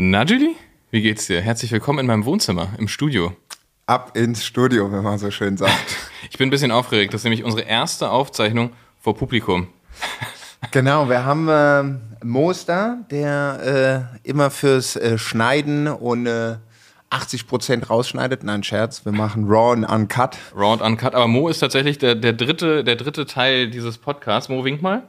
Na, Julie? Wie geht's dir? Herzlich willkommen in meinem Wohnzimmer, im Studio. Ab ins Studio, wenn man so schön sagt. Ich bin ein bisschen aufgeregt. Das ist nämlich unsere erste Aufzeichnung vor Publikum. Genau, wir haben äh, Moster, der äh, immer fürs äh, Schneiden und äh, 80% rausschneidet. Nein, Scherz, wir machen Raw und Uncut. Raw und Uncut. Aber Mo ist tatsächlich der, der, dritte, der dritte Teil dieses Podcasts. Mo, wink mal.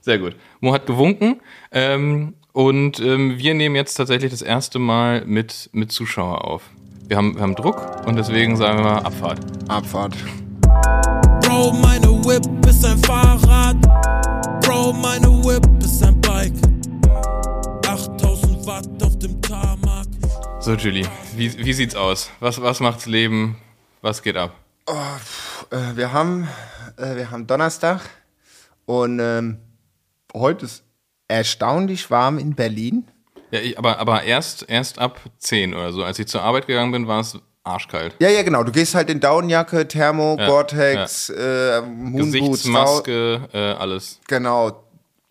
Sehr gut. Mo hat gewunken. Ähm, und ähm, wir nehmen jetzt tatsächlich das erste Mal mit, mit Zuschauer auf. Wir haben, wir haben Druck und deswegen sagen wir mal Abfahrt. Abfahrt. Bro, meine Whip ist ein Fahrrad. Bro, meine Whip ist ein Bike. 8000 Watt auf dem Tarmac. So, Julie, wie, wie sieht's aus? Was, was macht's Leben? Was geht ab? Oh, pff, äh, wir, haben, äh, wir haben Donnerstag und ähm, heute ist erstaunlich warm in Berlin. Ja, ich, aber, aber erst, erst ab 10 oder so. Als ich zur Arbeit gegangen bin, war es arschkalt. Ja, ja, genau. Du gehst halt in Daunenjacke, Thermo, ja, Gore-Tex, ja. äh. Gesichtsmaske, äh, alles. Genau.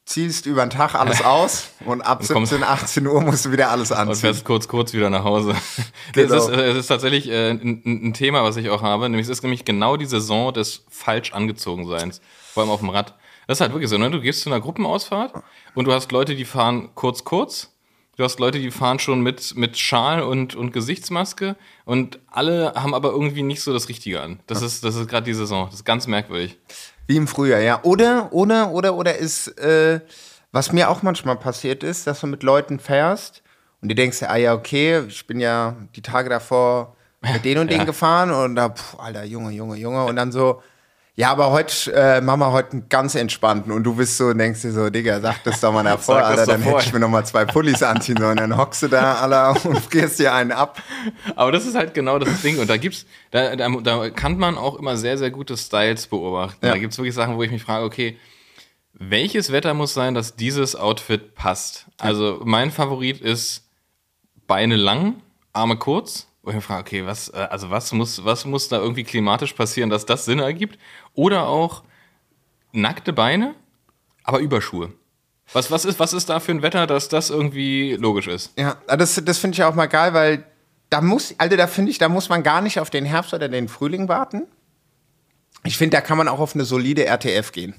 Ziehst über den Tag alles aus und ab 17, 18 Uhr musst du wieder alles anziehen. Und fährst kurz, kurz wieder nach Hause. Genau. Das, ist, das ist tatsächlich äh, ein, ein, Thema, was ich auch habe. Nämlich, es ist nämlich genau die Saison des falsch angezogen Seins. Vor allem auf dem Rad. Das ist halt wirklich so, ne? Du gehst zu einer Gruppenausfahrt und du hast Leute, die fahren kurz, kurz Du hast Leute, die fahren schon mit, mit Schal und, und Gesichtsmaske und alle haben aber irgendwie nicht so das Richtige an. Das ist, das ist gerade die Saison. Das ist ganz merkwürdig. Wie im Frühjahr, ja. Oder, oder, oder, oder ist, äh, was mir auch manchmal passiert ist, dass du mit Leuten fährst und du denkst, ah ja, okay, ich bin ja die Tage davor mit denen und denen ja. gefahren und da, puh, Alter, Junge, Junge, Junge. Und dann so, ja, aber heute äh, machen wir heute einen ganz entspannten und du bist so, denkst dir so, Digga, sag das doch mal davor, Alter, dann hätte ich mir noch mal zwei Pullis anziehen sollen, dann hockst du da, Alter, und gehst dir einen ab. Aber das ist halt genau das Ding und da gibt's, da, da, da kann man auch immer sehr, sehr gute Styles beobachten. Ja. Da gibt's wirklich Sachen, wo ich mich frage, okay, welches Wetter muss sein, dass dieses Outfit passt? Also mein Favorit ist Beine lang, Arme kurz wo ich frage, okay, was, äh, also was muss, was muss da irgendwie klimatisch passieren, dass das Sinn ergibt? Oder auch nackte Beine, aber Überschuhe. Was, was, ist, was ist da für ein Wetter, dass das irgendwie logisch ist? Ja, das, das finde ich auch mal geil, weil da muss, also da finde ich, da muss man gar nicht auf den Herbst oder den Frühling warten. Ich finde, da kann man auch auf eine solide RTF gehen.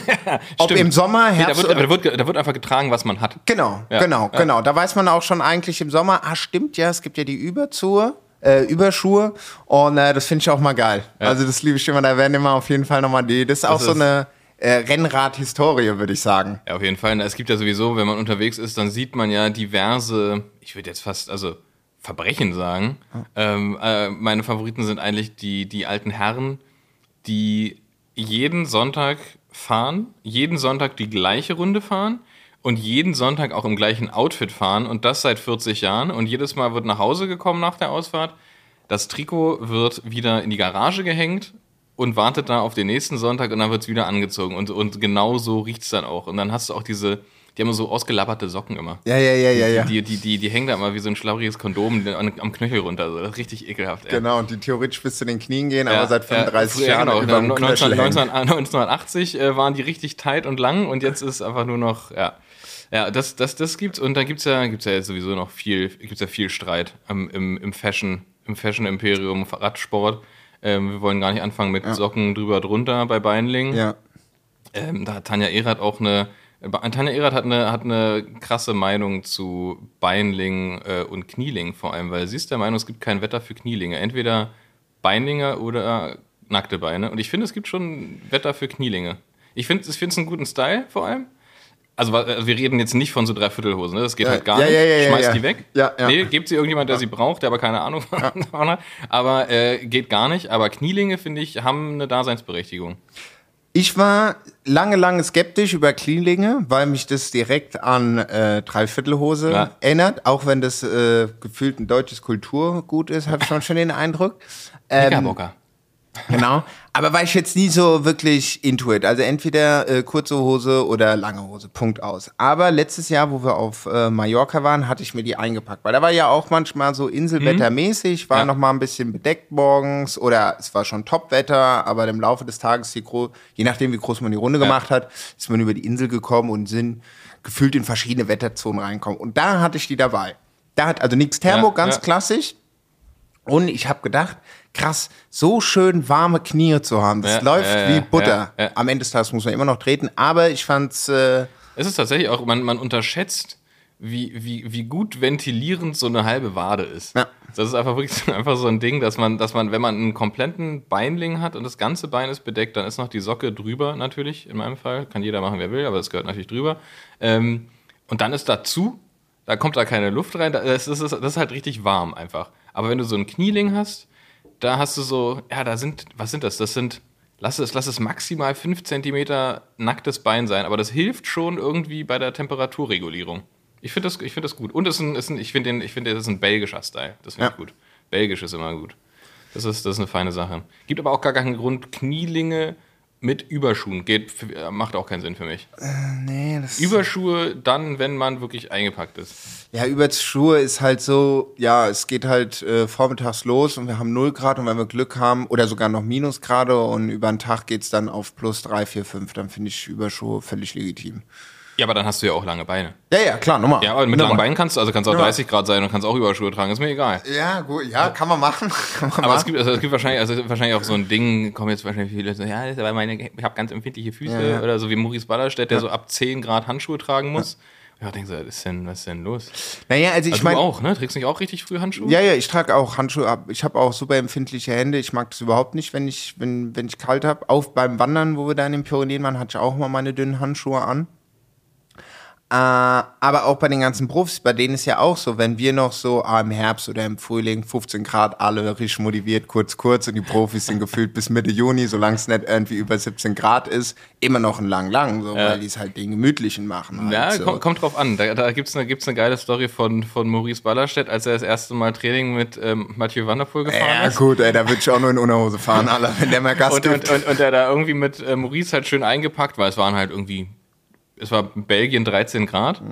Ob im Sommer, Herbst. Nee, da, wird, da, wird, da, wird, einfach getragen, was man hat. Genau, ja. genau, ja. genau. Da weiß man auch schon eigentlich im Sommer, ah, stimmt ja, es gibt ja die Überzuhe. Äh, Überschuhe und äh, das finde ich auch mal geil. Ja. Also das liebe ich immer, da werden immer auf jeden Fall nochmal die, das ist das auch ist so eine äh, Rennrad-Historie, würde ich sagen. Ja, auf jeden Fall. Es gibt ja sowieso, wenn man unterwegs ist, dann sieht man ja diverse, ich würde jetzt fast, also Verbrechen sagen. Ähm, äh, meine Favoriten sind eigentlich die, die alten Herren, die jeden Sonntag fahren, jeden Sonntag die gleiche Runde fahren und jeden Sonntag auch im gleichen Outfit fahren und das seit 40 Jahren und jedes Mal wird nach Hause gekommen nach der Ausfahrt. Das Trikot wird wieder in die Garage gehängt und wartet da auf den nächsten Sonntag und dann wird es wieder angezogen und, und genau so riecht es dann auch. Und dann hast du auch diese, die haben so ausgelapperte Socken immer. Ja, ja, ja, ja. ja. Die, die, die, die, hängen da immer wie so ein schlauriges Kondom am Knöchel runter. So. Das ist richtig ekelhaft. Ey. Genau, und die theoretisch bis zu den Knien gehen, ja, aber seit 35 ja, Jahren. Genau. Über 19, 19, 1980 äh, waren die richtig tight und lang und jetzt ist einfach nur noch, ja. Ja, das, das, das gibt's und da gibt's ja, gibt's ja jetzt sowieso noch viel, gibt's ja viel Streit im, im, im Fashion, im Fashion-Imperium, Radsport. Ähm, wir wollen gar nicht anfangen mit ja. Socken drüber drunter bei Beinling. Ja. Ähm, da hat Tanja Erath auch eine Tanja Erath hat eine, hat eine krasse Meinung zu Beinling äh, und Knieling vor allem, weil sie ist der Meinung, es gibt kein Wetter für Knielinge. Entweder Beinlinge oder nackte Beine. Und ich finde, es gibt schon Wetter für Knielinge. Ich finde ich es einen guten Style vor allem. Also wir reden jetzt nicht von so Dreiviertelhosen, ne? das geht ja, halt gar ja, nicht. Ja, Schmeißt die weg. Ja, ja. Nee, gebt sie irgendjemand, der sie braucht, der aber keine Ahnung davon hat. Aber äh, geht gar nicht. Aber Knielinge, finde ich, haben eine Daseinsberechtigung. Ich war lange, lange skeptisch über Cleanlinge, weil mich das direkt an äh, Dreiviertelhose ja. erinnert, auch wenn das äh, gefühlt ein deutsches Kulturgut ist, habe ich schon, schon den Eindruck. Ähm, Genau. Aber war ich jetzt nie so wirklich into it. Also entweder äh, kurze Hose oder lange Hose. Punkt aus. Aber letztes Jahr, wo wir auf äh, Mallorca waren, hatte ich mir die eingepackt. Weil da war ja auch manchmal so Inselwettermäßig, war ja. noch mal ein bisschen bedeckt morgens oder es war schon Topwetter, aber im Laufe des Tages, je nachdem wie groß man die Runde ja. gemacht hat, ist man über die Insel gekommen und sind gefühlt in verschiedene Wetterzonen reinkommen. Und da hatte ich die dabei. Da hat also nichts Thermo, Ja, ganz klassisch. Und ich habe gedacht, krass, so schön warme Knie zu haben. Das Ja, läuft ja, wie Butter. ja. Am Ende des Tages muss man immer noch treten, aber ich fand's äh, Es ist tatsächlich auch, man, man unterschätzt, wie, wie, wie gut ventilierend so eine halbe Wade ist. Ja. Das ist einfach wirklich so- einfach so ein Ding, dass man, dass man, wenn man einen kompletten Beinling hat und das ganze Bein ist bedeckt, dann ist noch die Socke drüber natürlich, in meinem Fall. Kann jeder machen, wer will, aber das gehört natürlich drüber. Ähm, und dann ist dazu, da kommt da keine Luft rein, da- das ist, das ist halt richtig warm einfach. Aber wenn du so einen Knieling hast, da hast du so, ja, da sind, was sind das? Das sind, lass es, lass es maximal 5 cm nacktes Bein sein, aber das hilft schon irgendwie bei der Temperaturregulierung. Ich finde das, ich find das gut. Und es ist ein, ist ein, ich finde, finde, das ist ein belgischer Style. Das finde Ja. ich gut. Belgisch ist immer gut. Das ist, das ist eine feine Sache. Gibt aber auch gar keinen Grund, Knielinge mit Überschuhen. Geht, äh, macht auch keinen Sinn für mich. nee, das Überschuhe dann, wenn man wirklich eingepackt ist. Ja, über Schuhe ist halt so, ja, es geht halt äh, vormittags los und wir haben 0 Grad und wenn wir Glück haben, oder sogar noch Minusgrade und über den Tag geht's dann auf plus 3, 4, 5, dann finde ich Überschuhe völlig legitim. Ja, aber dann hast du ja auch lange Beine. Ja, ja, klar, nochmal. Ja, aber mit langen Beinen kannst du, also kannst auch Nummer. 30 Grad sein und kannst auch Überschuhe tragen, ist mir egal. Ja, gut, ja, kann man machen. Kann man Aber es machen. gibt, also es gibt wahrscheinlich, also wahrscheinlich auch so ein Ding, kommen jetzt wahrscheinlich viele so, ja, das ist aber meine, ich habe ganz empfindliche Füße Ja, ja. oder so wie Maurice Ballerstedt, der so ab 10 Grad Handschuhe tragen muss. Ja, denkst du, was ist denn, was ist denn los? Naja, also ich Also meine, du auch, ne? Trägst du nicht auch richtig früh Handschuhe? ja, ja, ich trage auch Handschuhe ab. Ich habe auch super empfindliche Hände. Ich mag das überhaupt nicht, wenn ich, wenn, wenn ich kalt habe. Auch beim Wandern, wo wir da in den Pyrenäen waren, hatte ich auch mal meine dünnen Handschuhe an. Äh, aber auch bei den ganzen Profis, bei denen ist ja auch so, wenn wir noch so ah, im Herbst oder im Frühling 15 Grad, alle richtig motiviert, kurz, kurz und die Profis sind gefühlt bis Mitte Juni, solange es nicht irgendwie über 17 Grad ist, immer noch ein lang, lang, so, Ja. weil die es halt den gemütlichen machen. Halt, Ja, so. kommt, kommt drauf an. Da, da gibt es eine, gibt's eine geile Story von, von Maurice Ballerstedt, als er das erste Mal Training mit ähm, Mathieu Van der Poel gefahren Ja, ist. gut, ey, da würde ich auch nur in Unterhose fahren, Alter, wenn der mal Gas Und, gibt. und, und, und der da irgendwie mit äh, Maurice halt schön eingepackt, weil es waren halt irgendwie, es war Belgien 13 Grad.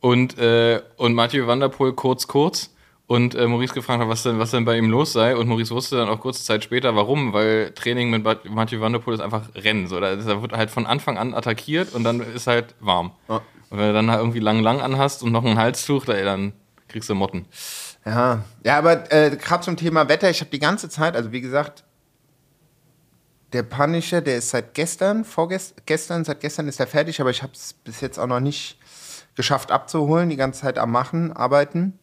Und, äh, und Mathieu Van der Poel kurz, kurz. Und äh, Maurice gefragt hat, was denn, was denn bei ihm los sei. Und Maurice wusste dann auch kurze Zeit später, warum, weil Training mit Mat- Mathieu Van der Poel ist einfach Rennen, so, da, da wird halt von Anfang an attackiert und dann ist halt warm. Ja. Und wenn du dann halt irgendwie lang, lang anhast und noch ein Halstuch, da, ey, dann kriegst du Motten. Ja, ja, aber äh, gerade zum Thema Wetter, ich habe die ganze Zeit, also wie gesagt, der Punisher, der ist seit gestern, vorgestern, gestern, seit gestern ist er fertig, aber ich habe es bis jetzt auch noch nicht geschafft abzuholen, die ganze Zeit am Machen, arbeiten.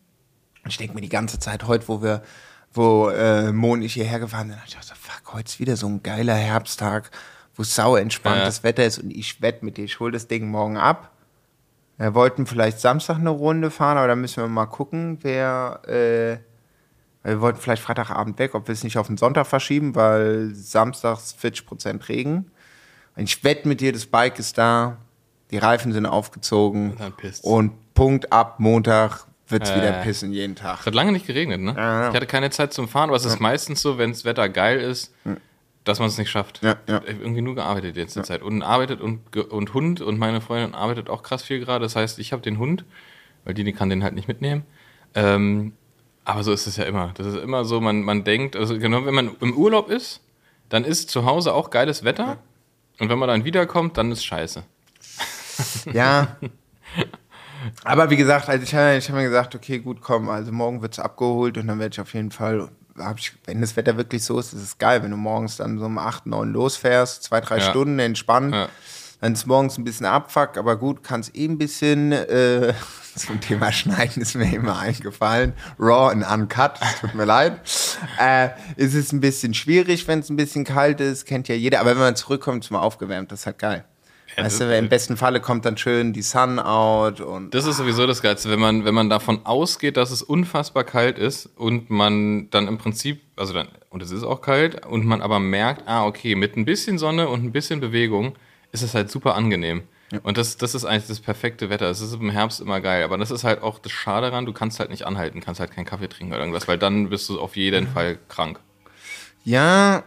Und ich denke mir die ganze Zeit heute, wo wir, wo äh, Mo und ich hierher gefahren sind, ich dachte, fuck, heute ist wieder so ein geiler Herbsttag, wo es sauer entspanntes Ja. Wetter ist und ich wette mit dir, ich hole das Ding morgen ab. Wir wollten vielleicht Samstag eine Runde fahren, aber da müssen wir mal gucken, wer. Äh, wir wollten vielleicht Freitagabend weg, ob wir es nicht auf den Sonntag verschieben, weil samstags 40% Regen. Und ich wette mit dir, das Bike ist da, die Reifen sind aufgezogen dann pisst's. und Punkt ab Montag wird es Äh. wieder pissen jeden Tag. Es hat lange nicht geregnet, ne? Ja, ja. Ich hatte keine Zeit zum Fahren, aber es ist meistens so, wenn das Wetter geil ist, dass man es nicht schafft. Ja, ja. Ich hab irgendwie nur gearbeitet jetzt der Zeit. Und arbeitet und, und Hund und meine Freundin arbeitet auch krass viel gerade. Das heißt, ich habe den Hund, weil die, die kann den halt nicht mitnehmen. Ähm, aber so ist es ja immer. Das ist immer so, man, man denkt, also genau, wenn man im Urlaub ist, dann ist zu Hause auch geiles Wetter. Und wenn man dann wiederkommt, dann ist scheiße. Ja. Aber wie gesagt, also ich habe hab mir gesagt, okay, gut, komm, also morgen wird es abgeholt und dann werde ich auf jeden Fall, ich, wenn das Wetter wirklich so ist, ist es geil, wenn du morgens dann so um 8, 9 losfährst, zwei, drei Ja. Stunden entspannen. Ja. Dann ist morgens ein bisschen Abfuck, aber gut, kann es eh ein bisschen äh, zum Thema Schneiden ist mir immer eingefallen. Raw und uncut, tut mir leid. Äh, ist es ein bisschen schwierig, wenn es ein bisschen kalt ist, kennt ja jeder. Aber wenn man zurückkommt, ist man aufgewärmt, das ist halt geil. Ja, weißt du, im besten Falle kommt dann schön die Sun out und Das ist sowieso das Geilste, wenn man, wenn man davon ausgeht, dass es unfassbar kalt ist und man dann im Prinzip, also dann, und es ist auch kalt, und man aber merkt, ah, okay, mit ein bisschen Sonne und ein bisschen Bewegung ist es halt super angenehm. Und das, das ist eigentlich das perfekte Wetter. Es ist im Herbst immer geil, aber das ist halt auch das Schade daran, du kannst halt nicht anhalten, kannst halt keinen Kaffee trinken oder irgendwas, weil dann bist du auf jeden Fall krank. Ja,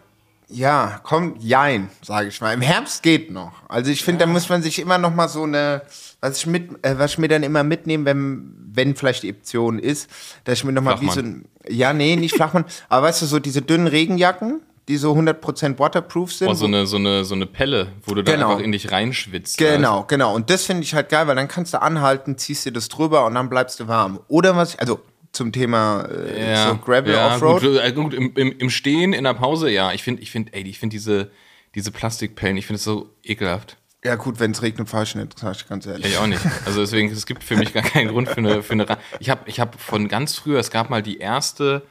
ja, kommt jein, sage ich mal. Im Herbst geht noch. Also ich finde, da muss man sich immer noch mal so eine, was ich mit, äh, was ich mir dann immer mitnehme, wenn, wenn vielleicht die Option ist, dass ich mir noch mal wie so ein, ja, nee, nicht Flachmann, aber weißt du, so diese dünnen Regenjacken, die so 100% waterproof sind. Oh, so eine, so eine, so eine Pelle, wo du dann Genau. einfach in dich reinschwitzt. Genau, weißt genau. Und das finde ich halt geil, weil dann kannst du anhalten, ziehst dir das drüber und dann bleibst du warm. Oder was, ich- also zum Thema äh, so Gravel ja, Offroad. Gut, äh, gut im, im, im Stehen, in der Pause, ja. Ich finde, ich finde, ey, ich finde diese, diese Plastikpellen, ich finde es so ekelhaft. Ja, gut, wenn es regnet, fahre ich nicht, sag ich ganz ehrlich. Ich auch nicht. Also deswegen, es gibt für mich gar keinen Grund für eine, für eine Ra Ich habe ich hab von ganz früher, es gab mal die erste,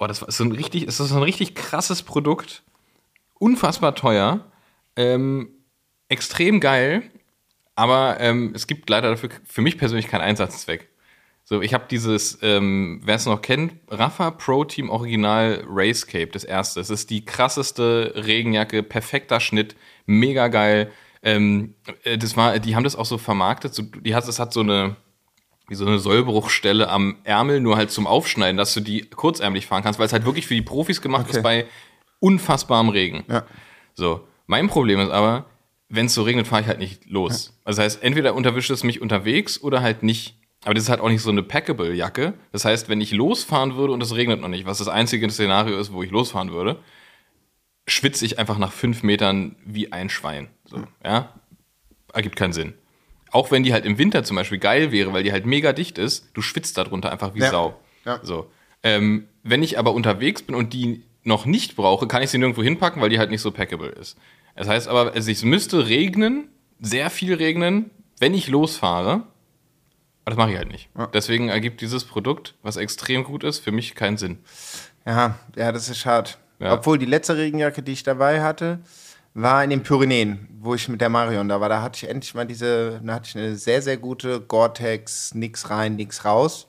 oh, das war so ein richtig, es ist so ein richtig krasses Produkt, unfassbar teuer, ähm, extrem geil, aber ähm, es gibt leider dafür für mich persönlich keinen Einsatzzweck. So, ich habe dieses, ähm, wer es noch kennt, Rafa Pro Team Original Racecape, das erste. Es ist die krasseste Regenjacke, perfekter Schnitt, mega geil. Ähm, äh, das war, die haben das auch so vermarktet. So, die hat, das hat so eine, wie so eine Sollbruchstelle am Ärmel, nur halt zum Aufschneiden, dass du die kurzärmlich fahren kannst, weil es halt wirklich für die Profis gemacht Okay. ist bei unfassbarem Regen. Ja. So, mein Problem ist aber, wenn es so regnet, fahre ich halt nicht los. Also das heißt, entweder unterwischt es mich unterwegs oder halt nicht. Aber das ist halt auch nicht so eine Packable-Jacke. Das heißt, wenn ich losfahren würde und es regnet noch nicht, was das einzige Szenario ist, wo ich losfahren würde, schwitze ich einfach nach fünf Metern wie ein Schwein. So, ja? Ergibt keinen Sinn. Auch wenn die halt im Winter zum Beispiel geil wäre, weil die halt mega dicht ist, du schwitzt darunter einfach wie Ja. Sau. Ja. So. Ähm, wenn ich aber unterwegs bin und die noch nicht brauche, kann ich sie nirgendwo hinpacken, weil die halt nicht so packable ist. Das heißt aber, also es müsste regnen, sehr viel regnen, wenn ich losfahre. Aber das mache ich halt nicht. Deswegen ergibt dieses Produkt, was extrem gut ist, für mich keinen Sinn. Ja, ja, das ist schade. Ja. Obwohl die letzte Regenjacke, die ich dabei hatte, war in den Pyrenäen, wo ich mit der Marion da war. Da hatte ich endlich mal diese, da hatte ich eine sehr, sehr gute Gore-Tex, nix rein, nix raus.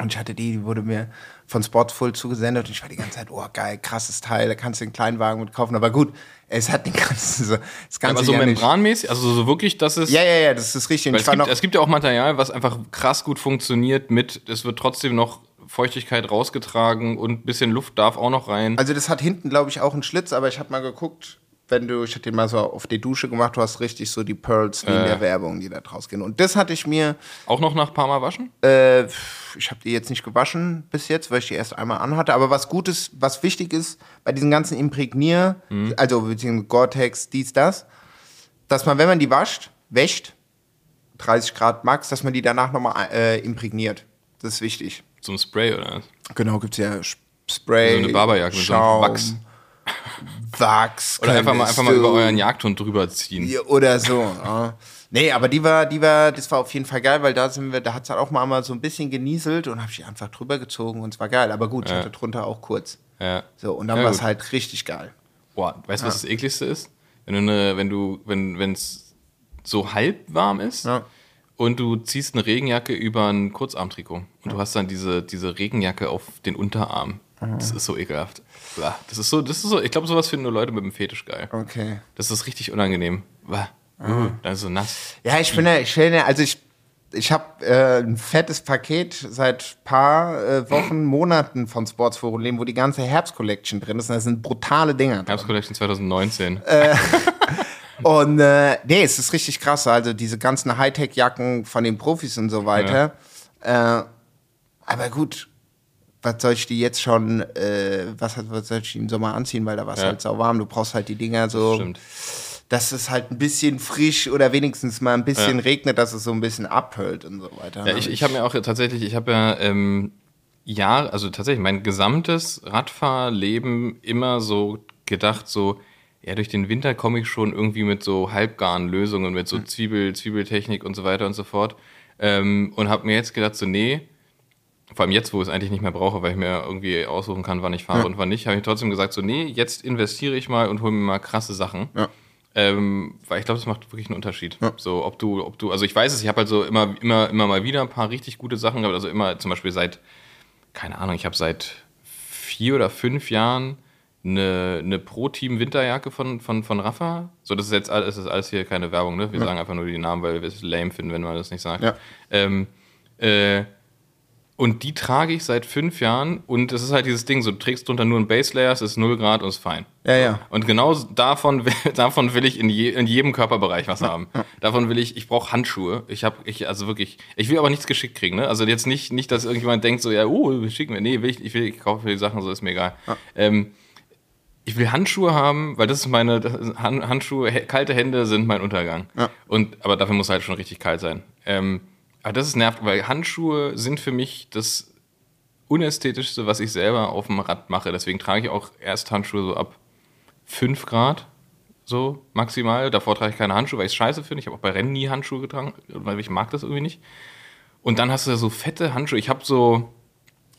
Und ich hatte die, die wurde mir von Sportful zugesendet und ich war die ganze Zeit, oh geil, krasses Teil, da kannst du den Kleinwagen mit kaufen. Aber gut, es hat den ganzen, so, das ganze Aber so membranmäßig, also so wirklich, dass es. Ja, ja, ja, das ist richtig. Es gibt, es gibt ja auch Material, was einfach krass gut funktioniert mit, es wird trotzdem noch Feuchtigkeit rausgetragen und ein bisschen Luft darf auch noch rein. Also das hat hinten, glaube ich, auch einen Schlitz, aber ich habe mal geguckt, wenn du, ich hatte den mal so auf die Dusche gemacht, du hast richtig so die Pearls wie in Äh. der Werbung, die da draus gehen. Und das hatte ich mir, auch noch nach ein paar Mal waschen? äh, ich habe die jetzt nicht gewaschen bis jetzt, weil ich die erst einmal anhatte. Aber was gut ist, was wichtig ist bei diesen ganzen Imprägnier, Mhm. also beziehungsweise Gore-Tex, dies, das, dass man, wenn man die wascht, wäscht, 30 Grad Max, dass man die danach nochmal äh, imprägniert. Das ist wichtig. Zum Spray oder? Genau, gibt es ja Spray, So eine Barberjacke mit so einem Schaum, Wachs. Wachs. Oder einfach mal, einfach mal über euren Jagdhund drüber ziehen. Oder so. ja. Nee, aber die war, die war, das war auf jeden Fall geil, weil da sind wir, da hat es halt auch mal, mal so ein bisschen genieselt und habe ich einfach drüber gezogen und es war geil. Aber gut, ich Ja. hatte drunter auch kurz. Ja. So, und dann Ja, war es halt richtig geil. Boah, weißt du, was das ekligste ist? Wenn du eine, wenn du, wenn, wenn es so halb warm ist Ja. und du ziehst eine Regenjacke über ein Kurzarmtrikot und du hast dann diese, diese Regenjacke auf den Unterarm. Das ist so ekelhaft. Das ist so, das ist so, ich glaube, sowas finden nur Leute mit dem Fetisch geil. Okay. Das ist richtig unangenehm. Blah. Uh, dann ist so nass. Ja, ich finde, ich finde, also ich, ich habe äh, ein fettes Paket seit paar äh, Wochen, Monaten von Sportsforum Leben, wo die ganze Herbst-Collection drin ist. Und das sind brutale Dinger. drin. Herbst Collection 2019. Und äh, nee, es ist richtig krass. Also diese ganzen Hightech-Jacken von den Profis und so weiter. Äh, aber gut, was soll ich die jetzt schon, äh, was, was soll ich die im Sommer anziehen, weil da war es Ja. halt sau warm. Du brauchst halt die Dinger so, Stimmt. dass es halt ein bisschen frisch oder wenigstens mal ein bisschen Ja. regnet, dass es so ein bisschen abhüllt und so weiter. Ja, ne? ich, ich habe mir auch tatsächlich, ich habe ja ähm, Jahr, also tatsächlich mein gesamtes Radfahrleben immer so gedacht, so, ja, durch den Winter komme ich schon irgendwie mit so halbgaren Lösungen, mit so Zwiebel, Zwiebeltechnik und so weiter und so fort. Ähm, und habe mir jetzt gedacht, so, nee, vor allem jetzt, wo ich es eigentlich nicht mehr brauche, weil ich mir irgendwie aussuchen kann, wann ich fahre und wann nicht, habe ich trotzdem gesagt, so, nee, jetzt investiere ich mal und hole mir mal krasse Sachen. Ja. Ähm, weil ich glaube, das macht wirklich einen Unterschied. So, ob du, ob du, also ich weiß es, ich habe halt so immer, immer, immer mal wieder ein paar richtig gute Sachen gehabt. Also immer zum Beispiel seit, keine Ahnung, ich habe seit vier oder fünf Jahren eine, eine Pro-Team-Winterjacke von, von, von Rafa. So, das ist jetzt alles, das ist alles hier keine Werbung, ne? Wir sagen einfach nur die Namen, weil wir es lame finden, wenn man das nicht sagt. Ja. Ähm, äh, und die trage ich seit fünf Jahren und es ist halt dieses Ding, so du trägst drunter nur ein Base Layer, es ist 0 Grad und ist fein. Ja, ja. Und genau davon, will- davon will ich in, je, in jedem Körperbereich was haben. Davon will ich, ich brauche Handschuhe. Ich habe, ich, also wirklich, ich will aber nichts geschickt kriegen, ne? Also jetzt nicht, nicht, dass irgendjemand denkt so, ja, oh, schick mir. Nee, will ich, ich will, ich kaufe die Sachen, so ist mir egal. Ähm, ich will Handschuhe haben, weil das ist meine das Handschuhe, kalte Hände sind mein Untergang. Ja. Und aber dafür muss halt schon richtig kalt sein. Ähm, aber das ist nervt, weil Handschuhe sind für mich das unästhetischste, was ich selber auf dem Rad mache. Deswegen trage ich auch erst Handschuhe so ab 5 Grad, so maximal. Davor trage ich keine Handschuhe, weil ich es scheiße finde. Ich habe auch bei Rennen nie Handschuhe getragen, weil ich mag das irgendwie nicht. Und dann hast du so fette Handschuhe. Ich habe so,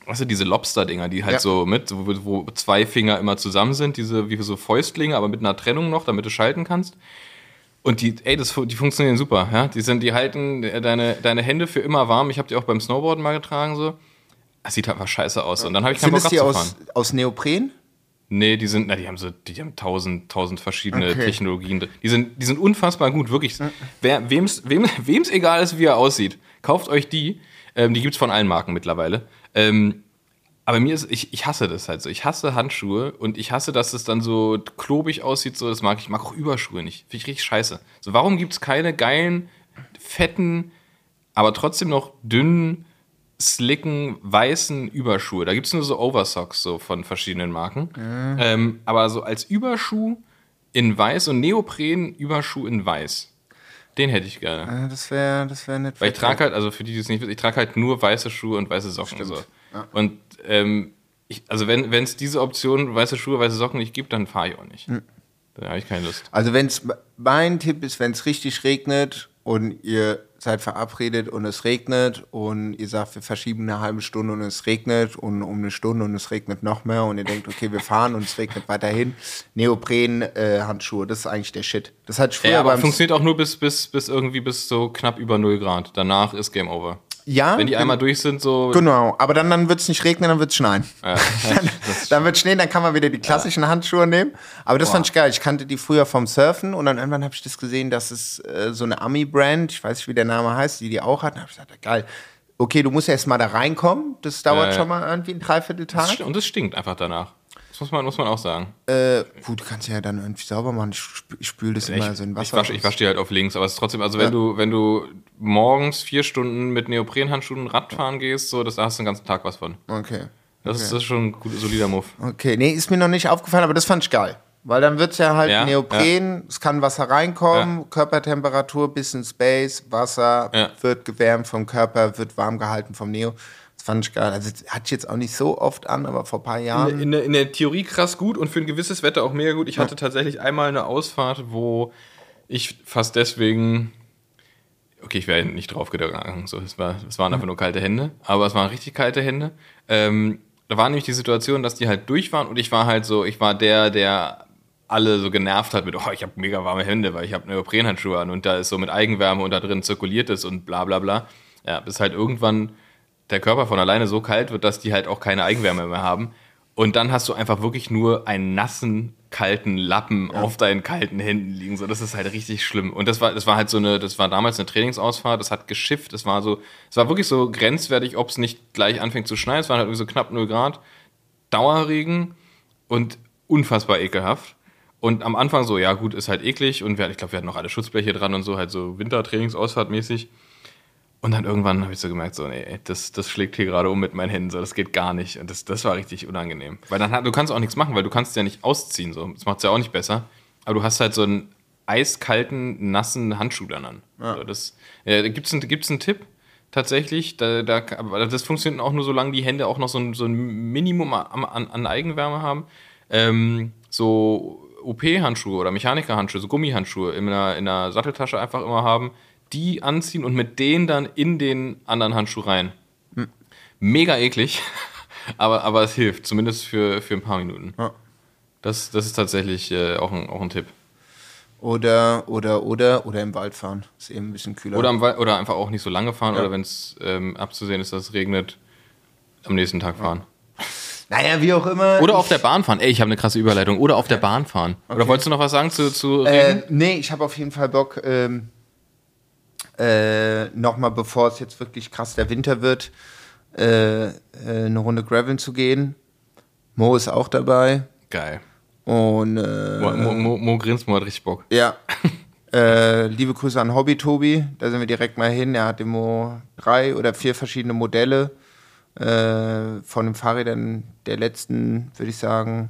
weißt du, diese Lobster-Dinger, die halt Ja. so mit, wo, wo zwei Finger immer zusammen sind, diese wie so Fäustlinge, aber mit einer Trennung noch, damit du schalten kannst. Und die, ey, das, die funktionieren super, ja. Die sind, die halten äh, deine, deine Hände für immer warm. Ich habe die auch beim Snowboarden mal getragen, so. Das sieht einfach scheiße aus. Und dann habe ich keinen Bock die aus, aus Neopren? Nee, die sind, na, die haben so, die haben tausend, tausend verschiedene Okay. Technologien. Die sind, die sind unfassbar gut, wirklich. Wer, wem's, wem, wem's egal ist, wie er aussieht, kauft euch die. Ähm, die gibt's von allen Marken mittlerweile. Ähm, aber mir ist, ich, ich hasse das halt so. Ich hasse Handschuhe und ich hasse, dass es dann so klobig aussieht. So, das mag ich. Ich mag auch Überschuhe nicht. Finde ich richtig scheiße. So, warum gibt's keine geilen, fetten, aber trotzdem noch dünnen, slicken, weißen Überschuhe? Da gibt's nur so Oversocks so von verschiedenen Marken. Ähm, aber so als Überschuh in weiß und Neopren-Überschuh in weiß. Den hätte ich gerne. Ja, das wäre das wär nett. Weil ich trage halt, also für die, die es nicht wissen, ich trage halt nur weiße Schuhe und weiße Socken. So. Und ähm, ich, also wenn es diese Option, weiße Schuhe, weiße Socken nicht gibt, dann fahre ich auch nicht. Dann habe ich keine Lust. Also wenn es mein Tipp ist, wenn es richtig regnet und ihr seid verabredet und es regnet und ihr sagt, wir verschieben eine halbe Stunde und es regnet und um eine Stunde und es regnet noch mehr und ihr denkt, okay, wir fahren und es regnet weiterhin. Neopren äh, Handschuhe, das ist eigentlich der Shit. Das ich früher Ja, aber funktioniert auch nur bis, bis, bis irgendwie bis so knapp über 0 Grad. Danach ist Game Over. Ja, Wenn die einmal durch sind, so. Genau, aber dann, dann wird es nicht regnen, dann wird es schneien. Ja, Dann, dann wird Schnee, dann kann man wieder die klassischen Handschuhe nehmen. Aber das fand ich geil. Ich kannte die früher vom Surfen und dann irgendwann habe ich das gesehen, dass es äh, so eine Ami-Brand, ich weiß nicht, wie der Name heißt, die die auch hat. Da habe ich gesagt, geil. Okay, du musst erst mal da reinkommen. Das dauert Ja, ja. schon mal irgendwie ein Dreivierteltag. und es stinkt einfach danach. Das muss man, muss man auch sagen. Äh, gut, du kannst ja dann irgendwie sauber machen. Ich, sp- ich spüle das immer so in Ich Wasser. wasche ich wasch die halt auf links, aber es ist trotzdem, also wenn du, wenn du morgens vier Stunden mit Neoprenhandschuhen Radfahren gehst, so, das, da hast du den ganzen Tag was von. Okay. Das, ist, das ist schon ein guter, solider Move. Okay, nee, ist mir noch nicht aufgefallen, aber das fand ich geil. Weil dann wird es ja halt Ja, Neopren, es kann Wasser reinkommen, Körpertemperatur bis in Space, Wasser Ja. wird gewärmt vom Körper, wird warm gehalten vom Neo. Fand ich geil. Also das hatte ich jetzt auch nicht so oft an, aber vor ein paar Jahren. In, der- in der Theorie krass gut und für ein gewisses Wetter auch mega gut. Ich hatte tatsächlich einmal eine Ausfahrt, wo ich fast deswegen. Okay, ich wäre nicht drauf gegangen. So, es, war, es waren einfach nur kalte Hände, aber es waren richtig kalte Hände. Ähm, da war nämlich die Situation, dass die halt durch waren und ich war halt so, ich war der, der alle so genervt hat mit, oh, ich habe mega warme Hände, weil ich habe Neoprenhandschuhe an und da ist so mit Eigenwärme und da drin zirkuliert es und bla bla bla. Ja, bis halt irgendwann der Körper von alleine so kalt wird, dass die halt auch keine Eigenwärme mehr haben. Und dann hast du einfach wirklich nur einen nassen, kalten Lappen auf deinen kalten Händen liegen. So, das ist halt richtig schlimm. Und das war, das war halt so eine, das war damals eine Trainingsausfahrt, das hat geschifft, das war so, es war wirklich so grenzwertig, ob es nicht gleich anfängt zu schneien. Es waren halt irgendwie so knapp 0 Grad, Dauerregen und unfassbar ekelhaft. Und am Anfang so, ja gut, ist halt eklig und wir, ich glaube, wir hatten noch alle Schutzbleche dran und so, halt so Wintertrainingsausfahrt mäßig. Und dann irgendwann habe ich so gemerkt, so, nee, das, das schlägt hier gerade um mit meinen Händen, so, das geht gar nicht. Und das, das war richtig unangenehm. Weil dann, du kannst auch nichts machen, weil du kannst ja nicht ausziehen, so. Das macht es ja auch nicht besser. Aber du hast halt so einen eiskalten, nassen Handschuh dann an. So, das, ja, da gibt's einen, gibt's einen Tipp, tatsächlich. Da, da, das funktioniert auch nur, solange die Hände auch noch so ein, so ein Minimum an, an, an Eigenwärme haben. Ähm, so OP-Handschuhe oder Mechaniker-Handschuhe, so Gummihandschuhe in einer, in einer Satteltasche einfach immer haben, die anziehen und mit denen dann in den anderen Handschuh rein. Mega eklig, aber, aber es hilft, zumindest für, für ein paar Minuten. Ja. Das, das ist tatsächlich äh, auch, ein, auch ein Tipp. Oder, oder, oder, oder im Wald fahren. Ist eben ein bisschen kühler. Oder, Wald- oder einfach auch nicht so lange fahren Ja. oder wenn es ähm, abzusehen ist, dass es regnet, am nächsten Tag fahren. naja, wie auch immer. Oder auf der Bahn fahren. Ey, ich habe eine krasse Überleitung. Oder auf der Bahn fahren. Oder wolltest du noch was sagen zu, zu? Äh, nee, ich habe auf jeden Fall Bock, ähm, äh, nochmal, bevor es jetzt wirklich krass der Winter wird, äh, äh, eine Runde Graveln zu gehen. Mo ist auch dabei. Geil. Und äh, Mo, Mo, Mo, Mo grinst, Mo hat richtig Bock. ja. äh, liebe Grüße an Hobby Tobi. Da sind wir direkt mal hin. Er hat im Mo drei oder vier verschiedene Modelle äh, von den Fahrrädern der letzten, würde ich sagen.